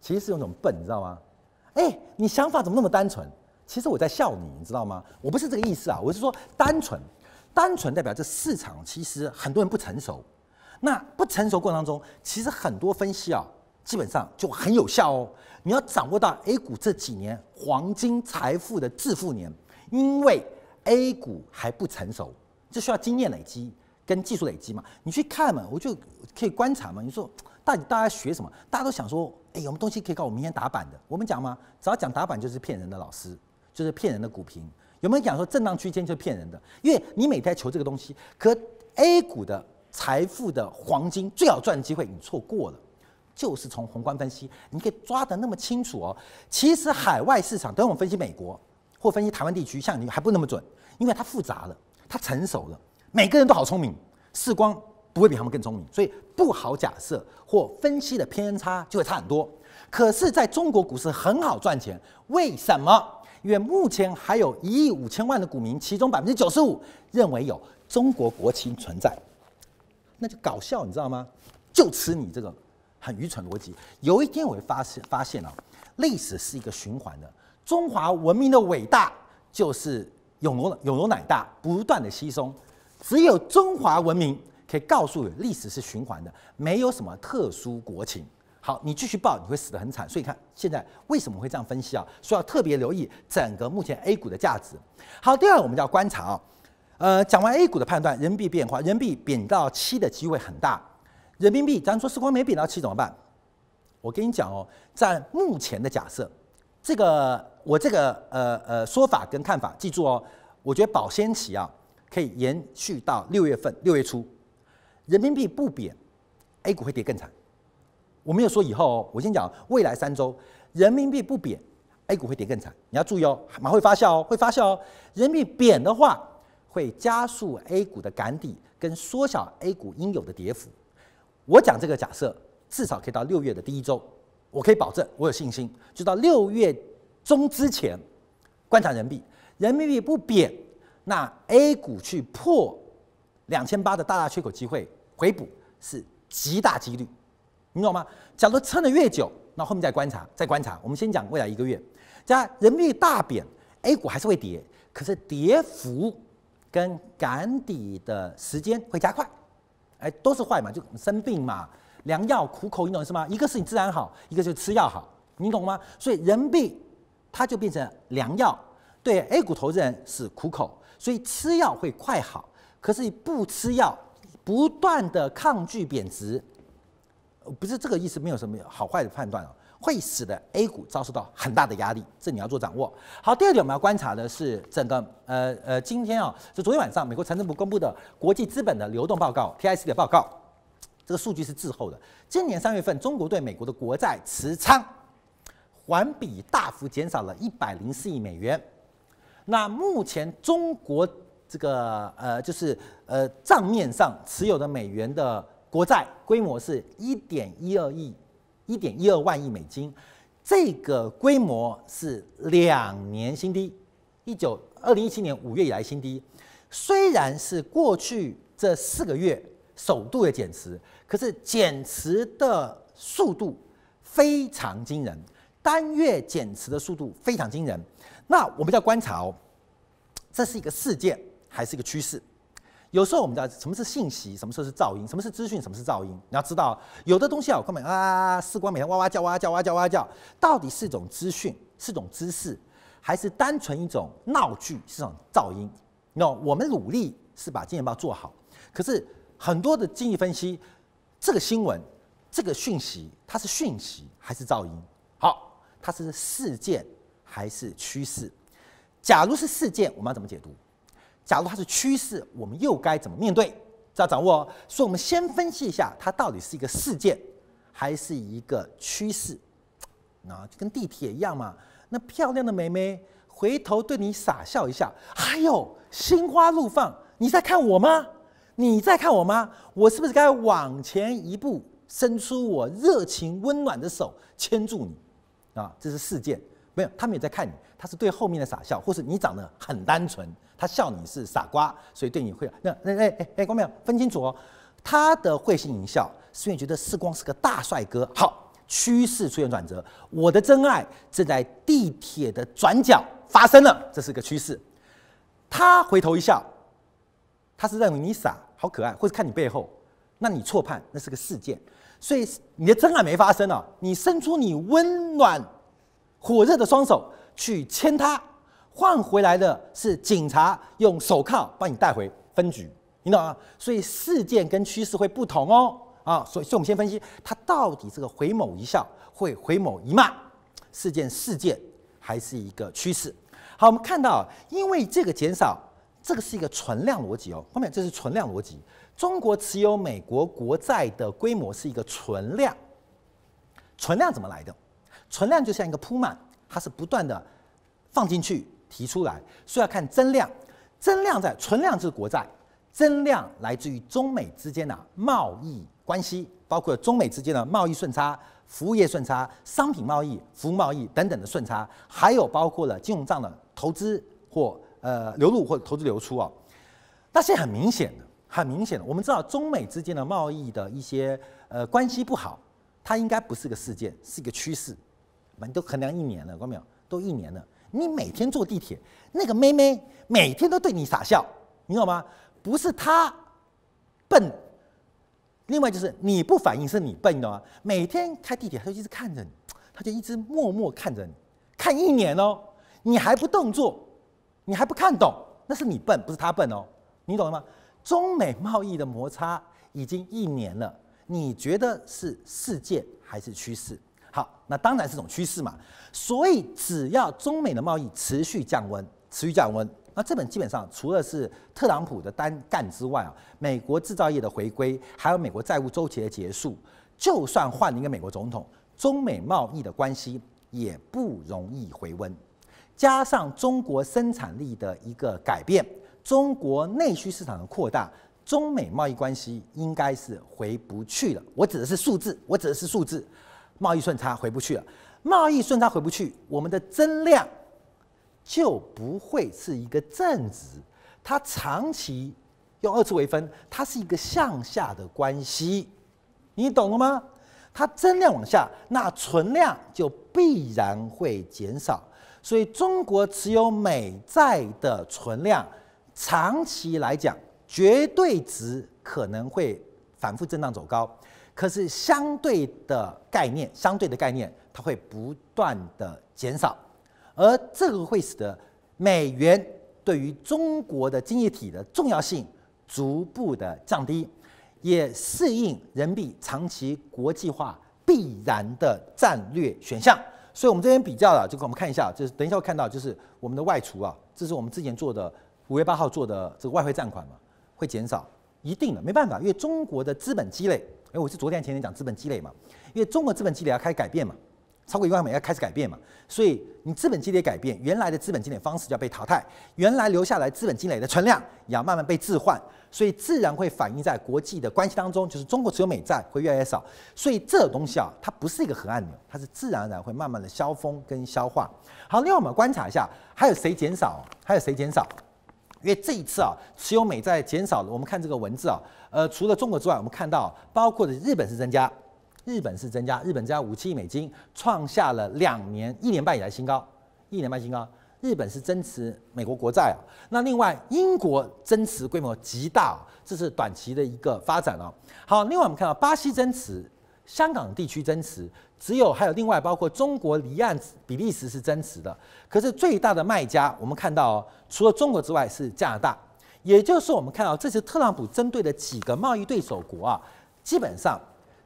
其实是有种笨，你知道吗？哎，你想法怎么那么单纯？其实我在笑你，你知道吗？我不是这个意思啊，我是说单纯，单纯代表这市场其实很多人不成熟。那不成熟过程当中，其实很多分析啊，基本上就很有效哦。你要掌握到 A 股这几年黄金财富的致富年，因为 A 股还不成熟，这需要经验累积跟技术累积嘛。你去看嘛，我就可以观察嘛。你说到底大家学什么？大家都想说，哎，有没有东西可以告我明天打板的？我们讲嘛，只要讲打板就是骗人的老师，就是骗人的股评。有没有讲说震荡区间就是骗人的？因为你每天求这个东西，可 A 股的财富的黄金最好赚的机会你错过了。就是从宏观分析，你可以抓得那么清楚哦。其实海外市场，等我们分析美国或分析台湾地区，像你还不那么准，因为它复杂了，它成熟了，每个人都好聪明，世光不会比他们更聪明，所以不好假设或分析的偏差就会差很多。可是在中国股市很好赚钱，为什么？因为目前还有一亿五千万的股民，其中百分之九十五认为有中国国情存在，那就搞笑，你知道吗？就吃你这个。很愚蠢逻辑。有一天我会发现，发现啊，历史是一个循环的。中华文明的伟大就是有容有容乃大，不断的稀松。只有中华文明可以告诉，历史是循环的，没有什么特殊国情。好，你继续报，你会死得很惨。所以看现在为什么会这样分析啊？说要特别留意整个目前 A 股的价值。好，第二我们就要观察啊，呃，讲完 A 股的判断，人民币变化，人民币贬到七的机会很大。人民币，咱说时光没贬到七怎么办？我跟你讲哦，在目前的假设，这个我这个呃呃说法跟看法，记住哦，我觉得保鲜期啊可以延续到六月份六月初，人民币不贬，A 股会跌更惨。我没有说以后哦，我先讲未来三周，人民币不贬，A 股会跌更惨。你要注意哦，马会发酵哦，会发酵哦。人民币贬的话，会加速 A 股的赶底跟缩小 A 股应有的跌幅。我讲这个假设，至少可以到六月的第一周，我可以保证，我有信心，就到六月中之前观察人民币，人民币不贬，那 A 股去破两千八的大大缺口机会回补是极大几率，你懂吗？假如撑得越久，那后面再观察，再观察。我们先讲未来一个月，加人民币大贬，A 股还是会跌，可是跌幅跟赶底的时间会加快。哎，都是坏嘛，就生病嘛，良药苦口，你懂是吗？一个是你自然好，一个就是吃药好，你懂吗？所以人民币它就变成良药，对 A 股投资人是苦口，所以吃药会快好。可是不吃药，不断的抗拒贬值，不是这个意思，没有什么好坏的判断啊。会使得 A 股遭受到很大的压力，这你要做掌握。好，第二点我们要观察的是整个呃呃，今天啊，就昨天晚上美国财政部公布的国际资本的流动报告 （TIC） 的报告，这个数据是滞后的。今年三月份，中国对美国的国债持仓环比大幅减少了一百零四亿美元。那目前中国这个呃就是呃账面上持有的美元的国债规模是一点一二亿。一点一二万亿美金，这个规模是两年新低，一九二零一七年五月以来新低。虽然是过去这四个月首度的减持，可是减持的速度非常惊人，单月减持的速度非常惊人。那我们要观察哦，这是一个事件还是一个趋势？有时候我们知道什么是信息，什么时候是噪音，什么是资讯，什么是噪音。你要知道，有的东西啊，我根本啊，四光每天哇哇叫，哇叫，哇叫，哇叫，到底是一种资讯，是种知识，还是单纯一种闹剧，是种噪音？那我们努力是把经济报做好，可是很多的经济分析，这个新闻，这个讯息，它是讯息还是噪音？好，它是事件还是趋势？假如是事件，我们要怎么解读？假如它是趋势，我们又该怎么面对？这要掌握哦。所以，我们先分析一下它到底是一个事件，还是一个趋势。那就跟地铁一样嘛。那漂亮的美眉回头对你傻笑一下，还有心花怒放，你在看我吗？你在看我吗？我是不是该往前一步，伸出我热情温暖的手，牵住你？啊，这是事件。没有，他们也在看你，他是对后面的傻笑，或是你长得很单纯。他笑你是傻瓜，所以对你会那那哎哎哎，光淼分清楚哦。他的会心一笑，是因为觉得世光是个大帅哥。好，趋势出现转折，我的真爱正在地铁的转角发生了，这是个趋势。他回头一笑，他是认为你傻，好可爱，或者看你背后，那你错判那是个事件，所以你的真爱没发生啊，你伸出你温暖火热的双手去牵他，换回来的是警察用手铐把你带回分局，你懂吗？所以事件跟趋势会不同哦，啊，所以所以我们先分析它到底这个回眸一笑会回眸一骂，事件事件还是一个趋势。好，我们看到，因为这个减少，这个是一个存量逻辑哦。后面这是存量逻辑，中国持有美国国债的规模是一个存量。存量怎么来的？存量就像一个铺满，它是不断的放进去、提出来，所以要看增量。增量在存量就是国债，增量来自于中美之间的贸易关系，包括中美之间的贸易顺差。服务业顺差、商品贸易、服务贸易等等的顺差，还有包括了金融账的投资或呃流入或投资流出啊。那现在很明显的，很明显的，我们知道中美之间的贸易的一些呃关系不好，它应该不是个事件，是一个趋势。我们都衡量一年了，看到没有？都一年了。你每天坐地铁，那个妹妹每天都对你傻笑，你懂吗？不是她笨。另外就是你不反应是你笨你懂吗？每天开地铁他就一直看着你，他就一直默默看着你，看一年哦，你还不动作，你还不看懂，那是你笨，不是他笨哦，你懂了吗？中美贸易的摩擦已经一年了，你觉得是事件还是趋势？好，那当然是种趋势嘛。所以只要中美的贸易持续降温，持续降温。那这本基本上除了是特朗普的单干之外啊，美国制造业的回归，还有美国债务周期的结束，就算换了一个美国总统，中美贸易的关系也不容易回温。加上中国生产力的一个改变，中国内需市场的扩大，中美贸易关系应该是回不去了。我指的是数字，我指的是数字，贸易顺差回不去了，贸易顺差回不去，我们的增量。就不会是一个正值，它长期用二次微分，它是一个向下的关系，你懂了吗？它增量往下，那存量就必然会减少，所以中国持有美债的存量，长期来讲，绝对值可能会反复震荡走高，可是相对的概念，相对的概念，它会不断的减少。而这个会使得美元对于中国的经济体的重要性逐步的降低，也适应人民币长期国际化必然的战略选项。所以，我们这边比较了，就给我们看一下，就是等一下会看到，就是我们的外储啊，这是我们之前做的五月八号做的这个外汇占款嘛，会减少，一定的，没办法，因为中国的资本积累，哎，我是昨天前天讲资本积累嘛，因为中国资本积累要开始改变嘛。超过一万美要开始改变嘛，所以你资本积累改变，原来的资本积累方式就要被淘汰，原来留下来资本积累的存量也要慢慢被置换，所以自然会反映在国际的关系当中，就是中国持有美债会越来越少，所以这东西啊，它不是一个核按钮，它是自然而然会慢慢的消风跟消化。好，另外我们观察一下，还有谁减少？还有谁减少？因为这一次啊，持有美债减少了，我们看这个文字啊，呃，除了中国之外，我们看到包括的日本是增加。日本是增加，日本增加五七亿美金，创下了两年一年半以来新高，一年半新高。日本是增持美国国债啊，那另外英国增持规模极大，这是短期的一个发展啊。好，另外我们看到巴西增持，香港地区增持，只有还有另外包括中国离岸比利时是增持的，可是最大的卖家我们看到，除了中国之外是加拿大，也就是我们看到这次特朗普针对的几个贸易对手国啊，基本上。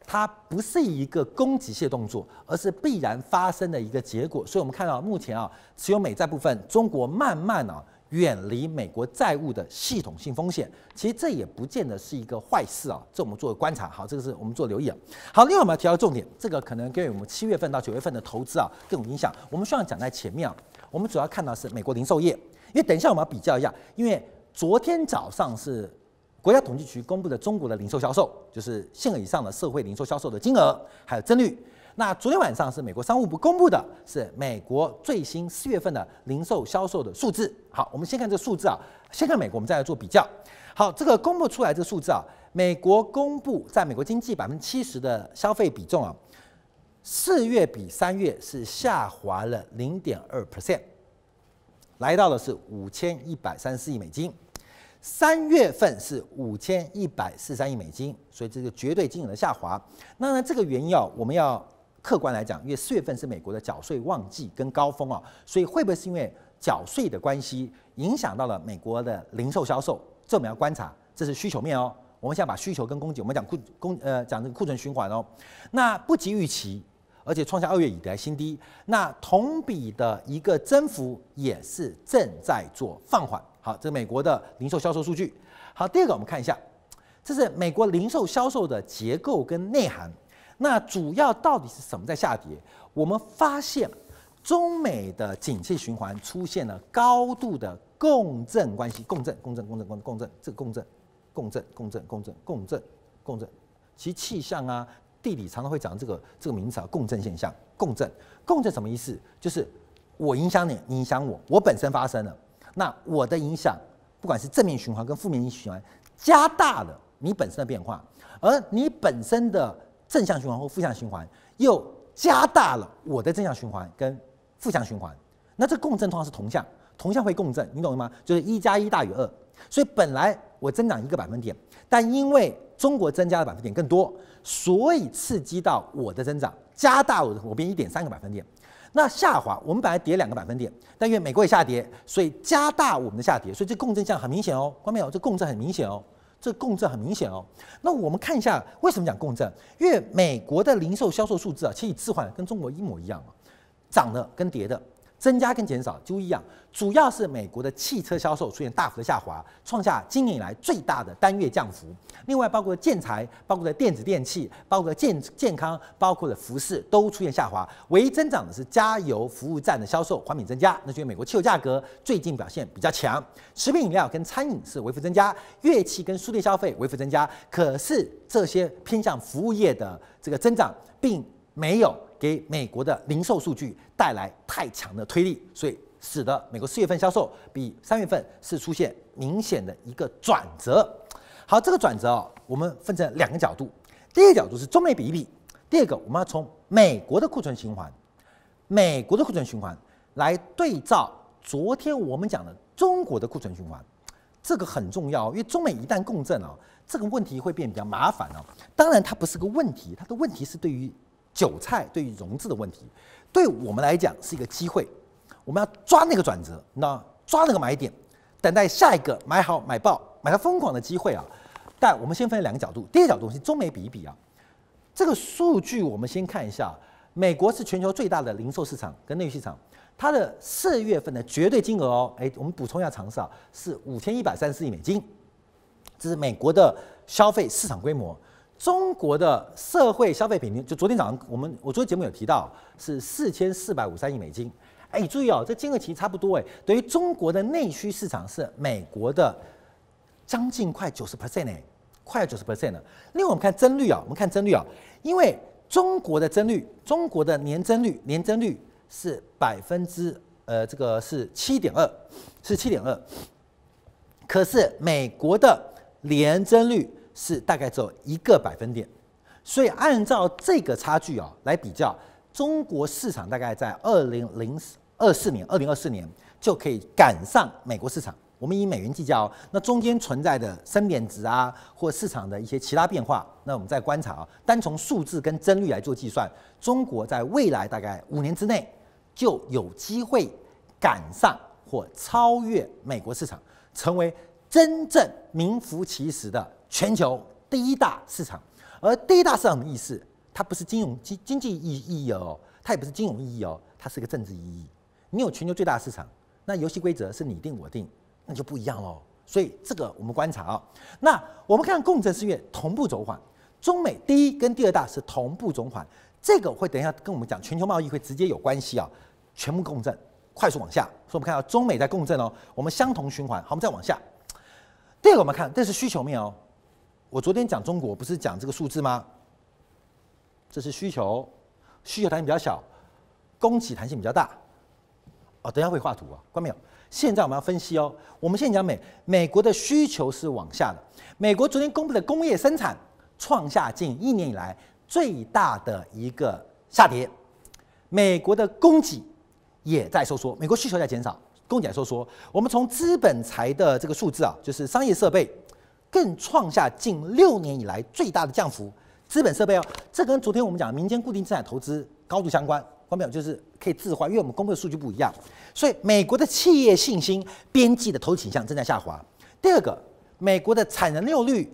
它不是一个攻击性动作，而是必然发生的一个结果。所以，我们看到目前啊，持有美债部分，中国慢慢啊远离美国债务的系统性风险。其实这也不见得是一个坏事啊。这我们做个观察，好，这个是我们做留意啊。好，另外我们要提到重点，这个可能跟我们七月份到九月份的投资啊更有影响。我们需要讲在前面啊，我们主要看到是美国零售业，因为等一下我们要比较一下，因为昨天早上是。国家统计局公布的中国的零售销售，就是限额以上的社会零售销售的金额还有增率。那昨天晚上是美国商务部公布的，是美国最新四月份的零售销售的数字。好，我们先看这数字啊，先看美国，我们再来做比较。好，这个公布出来这数字啊，美国公布在美国经济百分之七十的消费比重啊，四月比三月是下滑了零点二 percent，来到的是五千一百三十四亿美金。三月份是五千一百四十三亿美金，所以这个绝对金额的下滑。那呢，这个原因啊，我们要客观来讲，因为四月份是美国的缴税旺季跟高峰啊，所以会不会是因为缴税的关系影响到了美国的零售销售？这我们要观察，这是需求面哦。我们现在把需求跟供给，我们讲库供呃讲这个库存循环哦。那不及预期。而且创下二月以来新低，那同比的一个增幅也是正在做放缓。好，这是美国的零售销售数据。好，第二个我们看一下，这是美国零售销售的结构跟内涵。那主要到底是什么在下跌？我们发现中美的景气循环出现了高度的共振关系，共振、共振、共振、共共振，这个共振、共振、共振、共振、共振、共振，其气象啊。地理常常会讲这个这个名词啊，共振现象。共振，共振什么意思？就是我影响你，你影响我，我本身发生了，那我的影响，不管是正面循环跟负面循环，加大了你本身的变化，而你本身的正向循环或负向循环又加大了我的正向循环跟负向循环。那这共振通常是同向，同向会共振，你懂吗？就是一加一大于二。所以本来我增长一个百分点，但因为中国增加的百分点更多，所以刺激到我的增长，加大我的我变一点三个百分点。那下滑，我们本来跌两个百分点，但因为美国也下跌，所以加大我们的下跌。所以这共振项很明显哦，看到没有？这共振很明显哦，这共振很明显哦。那我们看一下为什么讲共振？因为美国的零售销售数字啊，其实置换跟中国一模一样啊，涨的跟跌的。增加跟减少就一样，主要是美国的汽车销售出现大幅的下滑，创下今年以来最大的单月降幅。另外，包括建材、包括的电子电器、包括健健康、包括的服饰都出现下滑。唯一增长的是加油服务站的销售环比增加，那就是美国汽油价格最近表现比较强。食品饮料跟餐饮是微幅增加，乐器跟书店消费微幅增加。可是这些偏向服务业的这个增长，并没有。给美国的零售数据带来太强的推力，所以使得美国四月份销售比三月份是出现明显的一个转折。好，这个转折哦，我们分成两个角度。第一个角度是中美比一比，第二个我们要从美国的库存循环，美国的库存循环来对照昨天我们讲的中国的库存循环，这个很重要，因为中美一旦共振哦，这个问题会变比较麻烦哦。当然，它不是个问题，它的问题是对于。韭菜对于融资的问题，对我们来讲是一个机会，我们要抓那个转折，那抓那个买点，等待下一个买好买爆买到疯狂的机会啊！但我们先分两个角度，第一个角度是中美比一比啊，这个数据我们先看一下，美国是全球最大的零售市场跟内需市场，它的四月份的绝对金额哦，哎，我们补充一下常识啊，是五千一百三十四亿美金，这是美国的消费市场规模。中国的社会消费品，就昨天早上我们我昨天节目有提到是四千四百五十三亿美金，哎，你注意哦，这金额其实差不多哎，等于中国的内需市场是美国的将近快九十 percent 哎，快九十 percent 了。另外我们看增率啊，我们看增率啊，因为中国的增率，中国的年增率年增率是百分之呃这个是七点二，是七点二，可是美国的年增率。是大概只有一个百分点，所以按照这个差距啊来比较，中国市场大概在二零零二四年，二零二四年就可以赶上美国市场。我们以美元计价哦，那中间存在的升贬值啊，或市场的一些其他变化，那我们再观察啊。单从数字跟增率来做计算，中国在未来大概五年之内就有机会赶上或超越美国市场，成为真正名副其实的。全球第一大市场，而第一大市场的意思，它不是金融经经济意意义哦，它也不是金融意义哦，它是个政治意义。你有全球最大市场，那游戏规则是你定我定，那就不一样喽。所以这个我们观察啊，那我们看共振是因为同步走缓，中美第一跟第二大是同步走缓，这个会等一下跟我们讲全球贸易会直接有关系啊，全部共振，快速往下。所以我们看到中美在共振哦，我们相同循环。好，我们再往下。第二个我们看，这是需求面哦。我昨天讲中国不是讲这个数字吗？这是需求，需求弹性比较小，供给弹性比较大。哦，等下会画图啊，关没有？现在我们要分析哦。我们现在讲美美国的需求是往下的。美国昨天公布的工业生产创下近一年以来最大的一个下跌。美国的供给也在收缩，美国需求在减少，供给在收缩，我们从资本财的这个数字啊，就是商业设备更创下近六年以来最大的降幅。资本设备哦，这跟昨天我们讲民间固定资产投资高度相关。关没有，就是可以置换，因为我们公布的数据不一样，所以美国的企业信心边际的投资倾向正在下滑。第二个，美国的产能利用率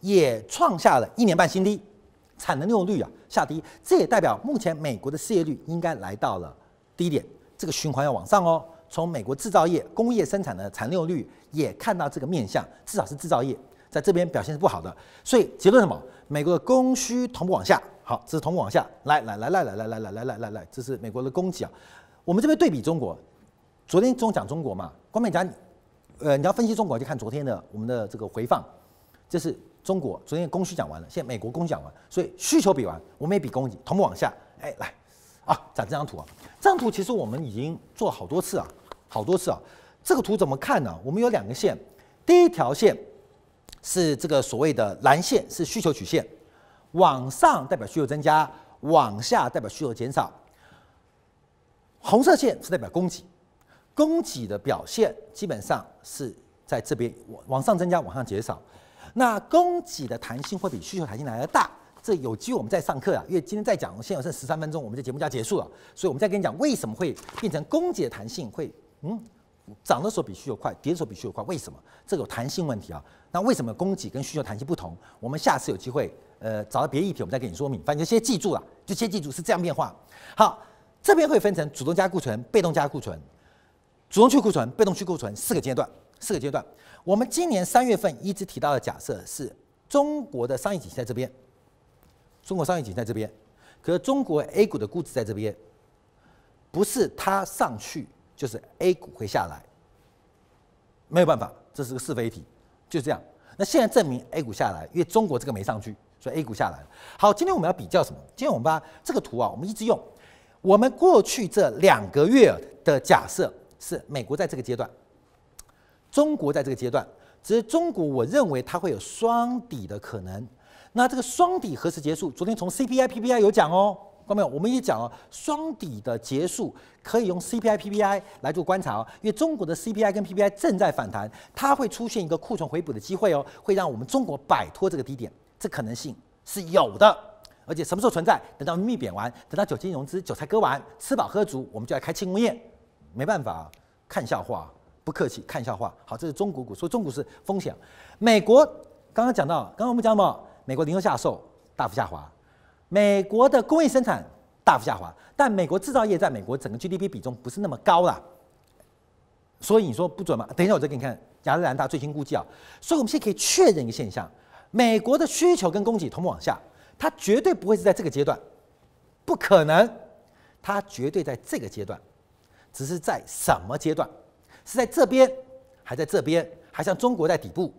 也创下了一年半新低，产能利用率啊下低，这也代表目前美国的失业率应该来到了低点，这个循环要往上哦。从美国制造业、工业生产的产能利用率也看到这个面向，至少是制造业在这边表现是不好的。所以结论什么？美国的供需同步往下。好，这是同步往下来，来来来来来来来来来来来，这是美国的供给啊。我们这边对比中国，昨天中讲中国嘛，光美讲，呃，你要分析中国就看昨天的我们的这个回放，这是中国昨天供需讲完了，现在美国供讲完，所以需求比完，我们也比供给同步往下。哎，来啊，讲这张图啊，这张图其实我们已经做好多次啊，好多次啊。这个图怎么看呢？我们有两个线，第一条线是这个所谓的蓝线，是需求曲线。往上代表需求增加，往下代表需求减少。红色线是代表供给，供给的表现基本上是在这边往往上增加，往上减少。那供给的弹性会比需求弹性来得大，这有机会我们再上课啊，因为今天再讲，现在有剩十三分钟，我们这节目就要结束了，所以我们再跟你讲为什么会变成供给的弹性会嗯。涨的时候比需求快，跌的时候比需求快，为什么？这个有弹性问题啊。那为什么供给跟需求弹性不同？我们下次有机会，呃，找到别的议题，我们再给你说明。反正就先记住了，就先记住是这样变化。好，这边会分成主动加库存、被动加库存、主动去库存、被动去库存四个阶段。四个阶段。我们今年三月份一直提到的假设是中国的商业景气在这边，中国商业景气在这边，可是中国 A 股的估值在这边，不是它上去。就是 A 股会下来，没有办法，这是个是非题，就这样。那现在证明 A 股下来，因为中国这个没上去，所以 A 股下来。好，今天我们要比较什么？今天我们把这个图啊，我们一直用。我们过去这两个月的假设是美国在这个阶段，中国在这个阶段，只是中国我认为它会有双底的可能。那这个双底何时结束？昨天从 CPI、PPI 有讲哦。看到没有？我们也讲哦，双底的结束可以用 CPI、PPI 来做观察哦。因为中国的 CPI 跟 PPI 正在反弹，它会出现一个库存回补的机会哦，会让我们中国摆脱这个低点，这可能性是有的。而且什么时候存在？等到密贬完，等到酒精融资、韭菜割完，吃饱喝足，我们就来开庆功宴。没办法，看笑话，不客气，看笑话。好，这是中国股，所以中国是风险。美国刚刚讲到，刚刚我们讲什么？美国零售销售大幅下滑。美国的工业生产大幅下滑，但美国制造业在美国整个 GDP 比重不是那么高啦，所以你说不准吗？等一下我再给你看亚特兰大最新估计啊，所以我们现在可以确认一个现象：美国的需求跟供给同步往下，它绝对不会是在这个阶段，不可能，它绝对在这个阶段，只是在什么阶段？是在这边，还在这边，还像中国在底部，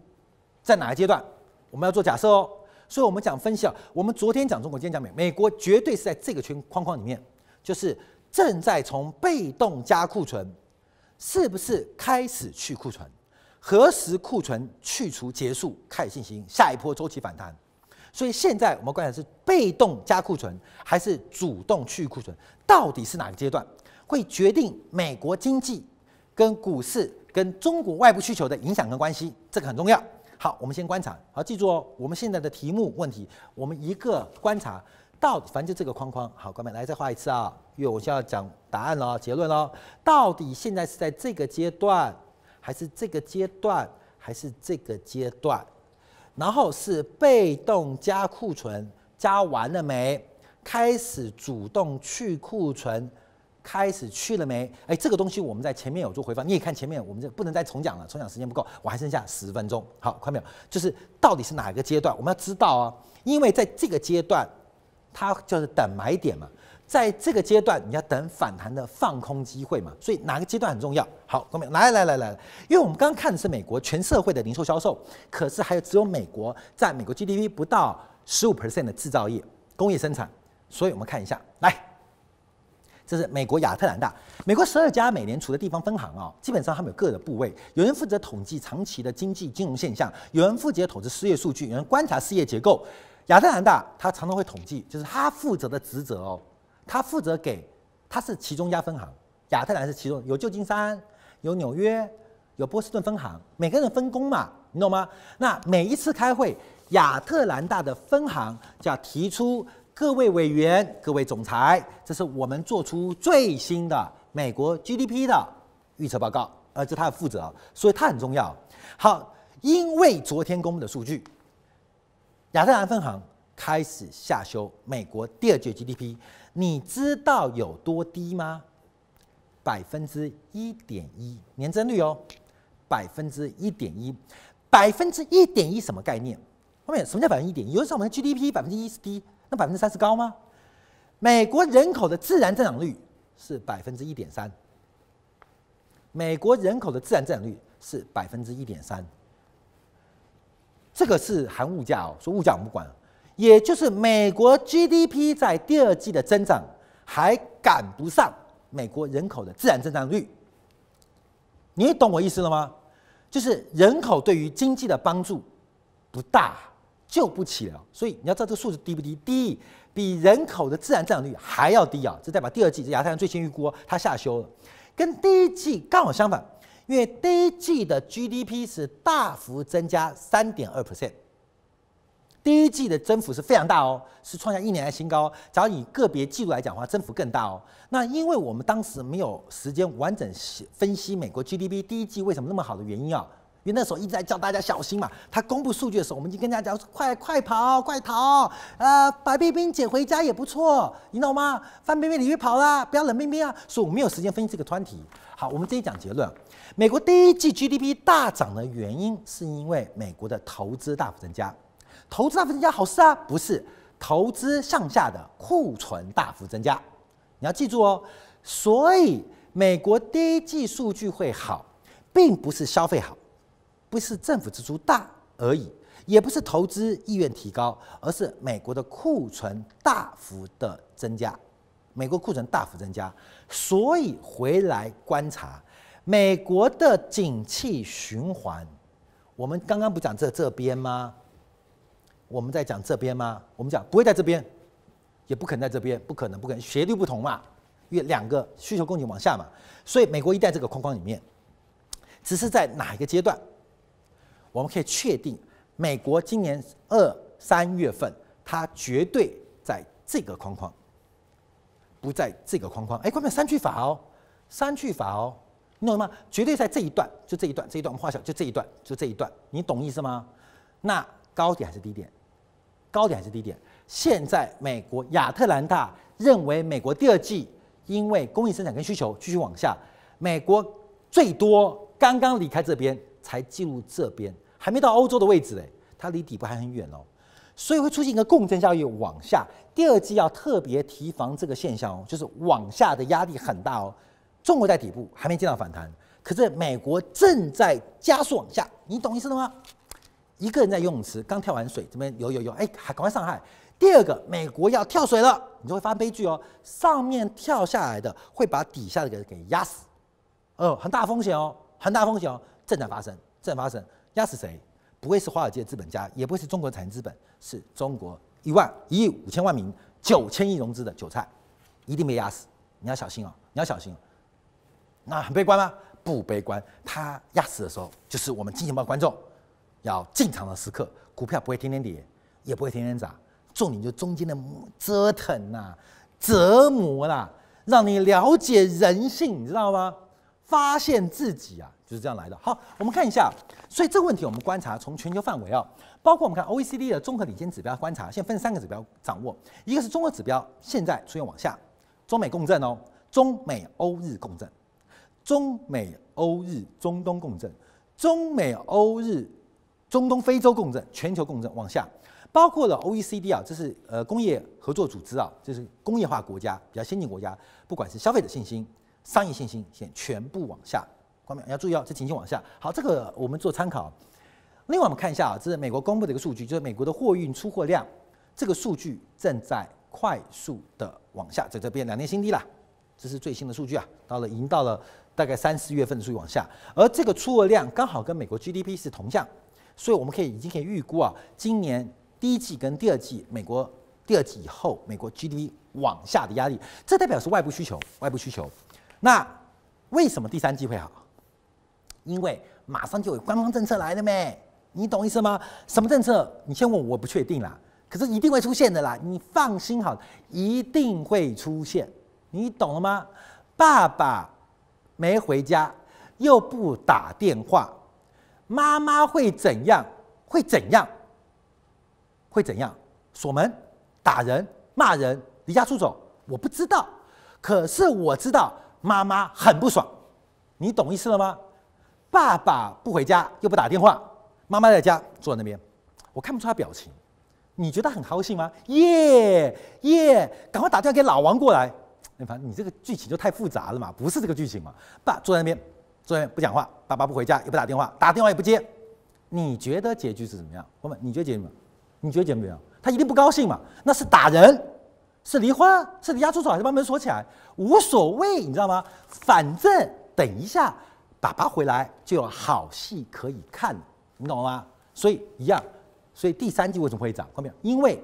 在哪个阶段？我们要做假设哦。所以，我们讲分析啊，我们昨天讲中国，今天讲美，美国绝对是在这个圈框框里面，就是正在从被动加库存，是不是开始去库存？何时库存去除结束，开始进行下一波周期反弹？所以现在我们观察是被动加库存，还是主动去库存？到底是哪个阶段，会决定美国经济跟股市跟中国外部需求的影响跟关系？这个很重要。好，我们先观察。好，记住哦，我们现在的题目问题，我们一个观察到底，反正就这个框框。好，各位来再画一次啊，因为我现在要讲答案了，结论了。到底现在是在这个阶段，还是这个阶段，还是这个阶段？然后是被动加库存加完了没？开始主动去库存。开始去了没？哎，这个东西我们在前面有做回放，你也看前面，我们这不能再重讲了，重讲时间不够，我还剩下十分钟。好，看没有？就是到底是哪个阶段，我们要知道啊，因为在这个阶段，它就是等买点嘛，在这个阶段你要等反弹的放空机会嘛，所以哪个阶段很重要？好，看没有？来来来来，因为我们刚刚看的是美国全社会的零售销售，可是还有只有美国在美国 GDP 不到十五 percent 的制造业工业生产，所以我们看一下来。这是美国亚特兰大，美国十二家美联储的地方分行啊，基本上他们有各的部位，有人负责统计长期的经济金融现象，有人负责统计失业数据，有人观察失业结构。亚特兰大他常常会统计，就是他负责的职责哦，他负责给，他是其中一家分行，亚特兰是其中有旧金山，有纽约，有波士顿分行，每个人分工嘛，你懂吗？那每一次开会，亚特兰大的分行就要提出各位委员、各位总裁，这是我们做出最新的美国 GDP 的预测报告，呃，这他的负责，所以他很重要。好，因为昨天公布的数据，亚特兰分行开始下修美国第二季 GDP，你知道有多低吗？百分之一点一年增率哦，百分之一点一，百分之一点一什么概念？后面什么叫百分之一点一？有的时候我们的 GDP 百分之一是低，那百分之三是高吗？美国人口的自然增长率是百分之一点三，美国人口的自然增长率是百分之一点三，这个是含物价哦，说物价我们不管，也就是美国 GDP 在第二季的增长还赶不上。美国人口的自然增长率，你懂我意思了吗？就是人口对于经济的帮助不大，救不起了。所以你要知道这个数字低不低？低，比人口的自然增长率还要低啊！这代表第二季这亚太兰最新预估它下修了，跟第一季刚好相反，因为第一季的 GDP 是大幅增加三点二 percent。第一季的增幅是非常大哦，是创下一年来新高。假如以个别季度来讲的话，增幅更大哦。那因为我们当时没有时间完整分析美国 GDP 第一季为什么那么好的原因啊，那时候一直在叫大家小心嘛。他公布数据的时候，我们已经跟大家讲快快跑，快逃！呃，白冰冰捡回家也不错，你懂吗？范冰冰你别跑啦，不要冷冰冰啊。所以我没有时间分析这个专题。好，我们直接讲结论：美国第一季 GDP 大涨的原因，是因为美国的投资大幅增加。投资大幅增加好事啊？不是，投资向下的库存大幅增加。你要记住哦。所以美国第一季数据会好，并不是消费好，不是政府支出大而已，也不是投资意愿提高，而是美国的库存大幅的增加。美国库存大幅增加，所以回来观察美国的景气循环。我们刚刚不讲这这边吗？我们在讲这边吗？我们讲不会在这边，也不可能在这边，不可能，不可能，斜率不同嘛，因为两个需求供给往下嘛，所以美国一在这个框框里面，只是在哪一个阶段，我们可以确定，美国今年二三月份，它绝对在这个框框，不在这个框框。哎，关键三句法哦，三句法哦，你懂吗？绝对在这一段，就这一段，这一段我们画小，就这一段，就这一段，你懂意思吗？那高点还是低点？高点还是低点？现在美国亚特兰大认为，美国第二季因为工业生产跟需求继续往下，美国最多刚刚离开这边才进入这边，还没到欧洲的位置嘞，它离底部还很远哦，所以会出现一个共振效应往下。第二季要特别提防这个现象哦，就是往下的压力很大哦。中国在底部还没见到反弹，可是美国正在加速往下，你懂意思了吗？一个人在游泳池刚跳完水，这边游游游，哎，还赶快上岸。第二个，美国要跳水了，你就会发悲剧哦。上面跳下来的会把底下的给给压死，哦，很大风险哦，很大风险哦，正在发生，正在发生，压死谁？不会是华尔街资本家，也不会是中国产业资本，是中国一万一亿五千万名九千亿融资的韭菜，一定被压死。你要小心哦，你要小心。那很悲观吗？不悲观，他压死的时候，就是我们金钱豹观众。要进场的时刻，股票不会天天跌，也不会天天涨，重点就中间的折腾呐、折磨啦、让你了解人性，你知道吗？发现自己啊，就是这样来的。好，我们看一下，所以这个问题我们观察从全球范围啊，包括我们看 OECD 的综合领先指标观察，现在分三个指标掌握，一个是综合指标，现在出现往下，中美共振哦，中美欧日共振，中美欧日中东共振，中美欧日。中东、非洲共振，全球共振往下，包括了 OECD 啊，这是呃工业合作组织啊，这是工业化国家比较先进国家，不管是消费者信心、商业信心，现全部往下。观众要注意哦，这情形往下。好，这个我们做参考。另外我们看一下啊，这是美国公布的一个数据，就是美国的货运出货量，这个数据正在快速的往下，在这边两年新低了，这是最新的数据啊，到了已经到了大概三四月份的数据往下，而这个出货量刚好跟美国 GDP 是同向。所以我们可以已经可以预估啊，今年第一季跟第二季，美国第二季以后，美国 GDP 往下的压力，这代表是外部需求，外部需求。那为什么第三季会好？因为马上就有官方政策来了没？你懂意思吗？什么政策？你先问，我不确定啦。可是一定会出现的啦，你放心好，一定会出现。你懂了吗？爸爸没回家，又不打电话，妈妈会怎样？会怎样？会怎样？锁门、打人、骂人、离家出走？我不知道。可是我知道，妈妈很不爽。你懂意思了吗？爸爸不回家，又不打电话。妈妈在家坐在那边，我看不出他表情。你觉得很高兴吗？耶耶，赶快打电话给老王过来。你反正你这个剧情就太复杂了嘛，不是这个剧情嘛。爸坐在那边，坐在那边不讲话。爸爸不回家，也不打电话，打电话也不接。你觉得结局是怎么样？朋友们，你觉得结局怎么样？你觉得结局怎么样？他一定不高兴嘛。那是打人，是离婚，是离家出走，还是把门锁起来？无所谓，你知道吗？反正等一下爸爸回来就有好戏可以看。你懂了吗？所以一样，所以第三季为什么会涨？看到？因为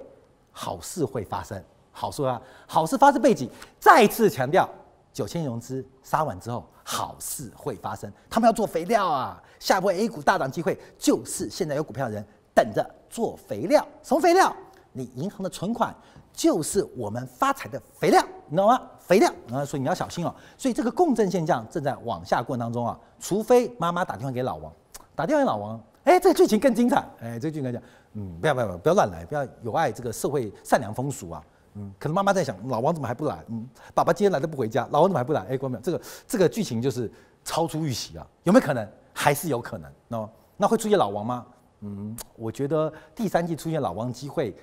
好事会发生，好事啊，好事发生背景，再次强调，九千融资杀完之后，好事会发生。他们要做肥料啊，下一波 A 股大涨机会就是现在有股票的人等着做肥料。什么肥料？你银行的存款就是我们发财的肥料，你懂吗？肥料啊，所以你要小心哦。所以这个共振现象正在往下过程当中啊，除非妈妈打电话给老王，打电话给老王。哎，这个剧情更精彩！哎，这个剧情来讲，嗯，不要不要不要乱来，不要有碍这个社会善良风俗啊！嗯，可能妈妈在想，老王怎么还不来？嗯，爸爸今天来都不回家，老王怎么还不来？哎，观众，这个这个剧情就是超出预期啊！有没有可能？还是有可能？那那会出现老王吗？嗯，我觉得第三季出现老王机会，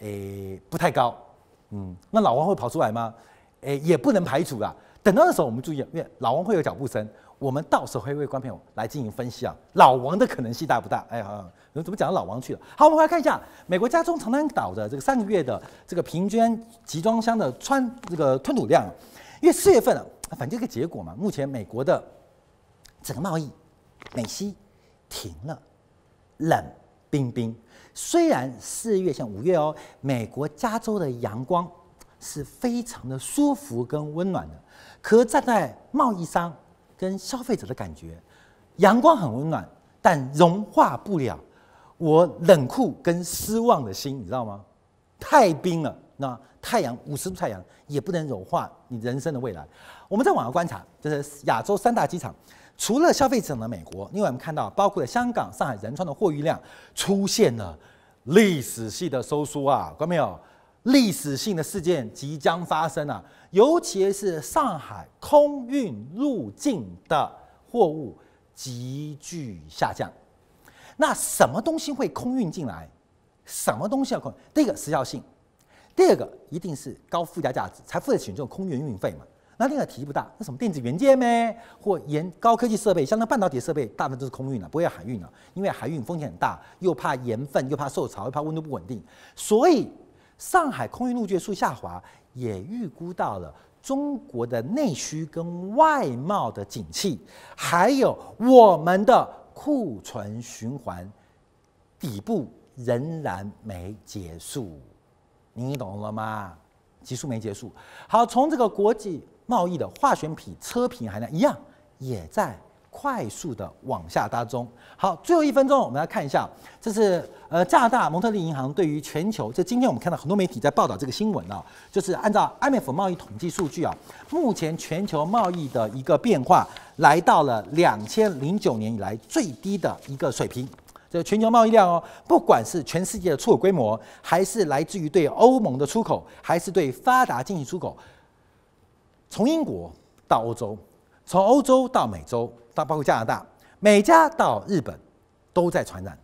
哎，不太高。嗯，那老王会跑出来吗？哎，也不能排除啊。等到那时候我们注意，因为老王会有脚步声。我们到时候会为观众朋友来进行分析啊，老王的可能性大不大？哎，好，怎么讲到老王去了？好，我们来看一下美国加州长滩岛的这个三个月的这个平均集装箱的穿这个吞吐量，因为四月份啊，反正这个结果嘛，目前美国的整个贸易美西停了，冷冰冰。虽然四月像五月哦，美国加州的阳光是非常的舒服跟温暖的，可站在贸易商。跟消费者的感觉，阳光很温暖，但融化不了我冷酷跟失望的心，你知道吗？太冰了，那太阳五十度太阳也不能融化你人生的未来。我们再往下观察，就是亚洲三大机场，除了消费者的美国，另外我们看到包括了香港、上海、仁川的货运量出现了历史性的收缩啊，看到没有？历史性的事件即将发生啊！尤其是上海空运入境的货物急剧下降。那什么东西会空运进来？什么东西要空？第一个时效性，第二个一定是高附加价值才付得起这种空运运费嘛。那另外体积不大，那什么电子元件咩？或研高科技设备，像那半导体设备，大部分都是空运的，不会海运的，因为海运风险很大，又怕盐分，又怕受潮，又怕温度不稳定，所以。上海空运入局数下滑，也预估到了中国的内需跟外贸的景气，还有我们的库存循环底部仍然没结束，你懂了吗？结束没结束？好，从这个国际贸易的化学品、车品含量一样，也在。快速的往下搭中。好，最后一分钟，我们来看一下，这是呃加拿大蒙特利银行对于全球，就今天我们看到很多媒体在报道这个新闻啊，就是按照 IMF 贸易统计数据啊，目前全球贸易的一个变化来到了两千零九年以来最低的一个水平。这全球贸易量哦，不管是全世界的出口规模，还是来自于对欧盟的出口，还是对发达经济出口，从英国到欧洲，从欧洲到美洲。到包括加拿大、美加到日本，都在传染。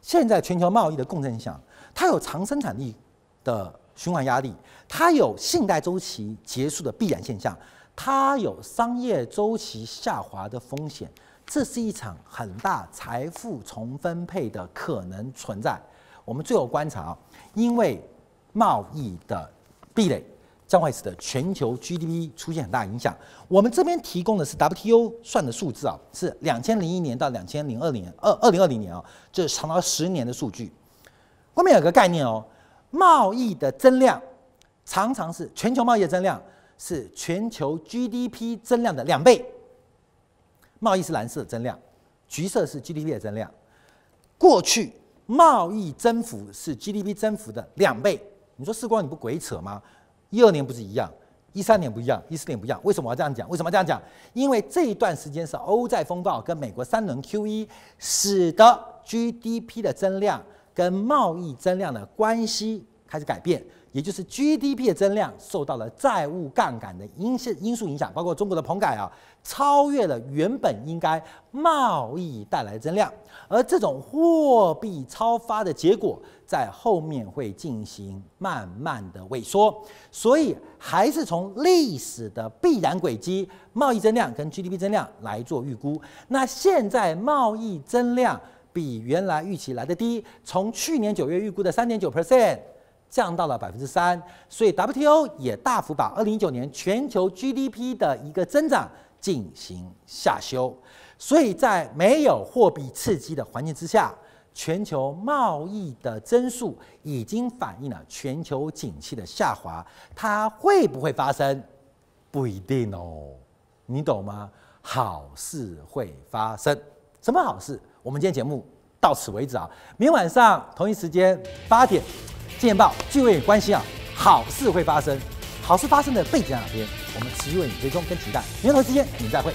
现在全球贸易的共振现象，它有长生产力的循环压力，它有信贷周期结束的必然现象，它有商业周期下滑的风险。这是一场很大财富重分配的可能存在。我们最后观察，因为贸易的壁垒。将会使得全球 GDP 出现很大影响。我们这边提供的是 WTO 算的数字啊，是两千零一年到两千零二年，二二零二零年啊，这是长达十年的数据。后面有个概念哦，贸易的增量常常是全球贸易的增量是全球 GDP 增量的两倍。贸易是蓝色增量，橘色是 GDP 的增量。过去贸易增幅是 GDP 增幅的两倍。你说世光你不鬼扯吗？一二年不是一样，一三年不一样，一四年不一样。为什么要这样讲？为什么要这样讲？因为这一段时间是欧债风暴跟美国三轮 QE，使得 GDP 的增量跟贸易增量的关系开始改变。也就是 GDP 的增量受到了债务杠杆的因因素影响，包括中国的棚改啊，超越了原本应该贸易带来的增量，而这种货币超发的结果在后面会进行慢慢的萎缩，所以还是从历史的必然轨迹，贸易增量跟 GDP 增量来做预估。那现在贸易增量比原来预期来得低，从去年九月预估的三点九 percent。降到了百分之三，所以 WTO 也大幅把二零一九年全球 GDP 的一个增长进行下修，所以在没有货币刺激的环境之下，全球贸易的增速已经反映了全球景气的下滑，它会不会发生？不一定哦，你懂吗？好事会发生，什么好事？我们今天节目到此为止啊，明晚上同一时间八点。金钱报就为你关心啊，好事会发生，好事发生的背景在哪边？我们持续为你追踪跟期待。明天同一时间，你再会。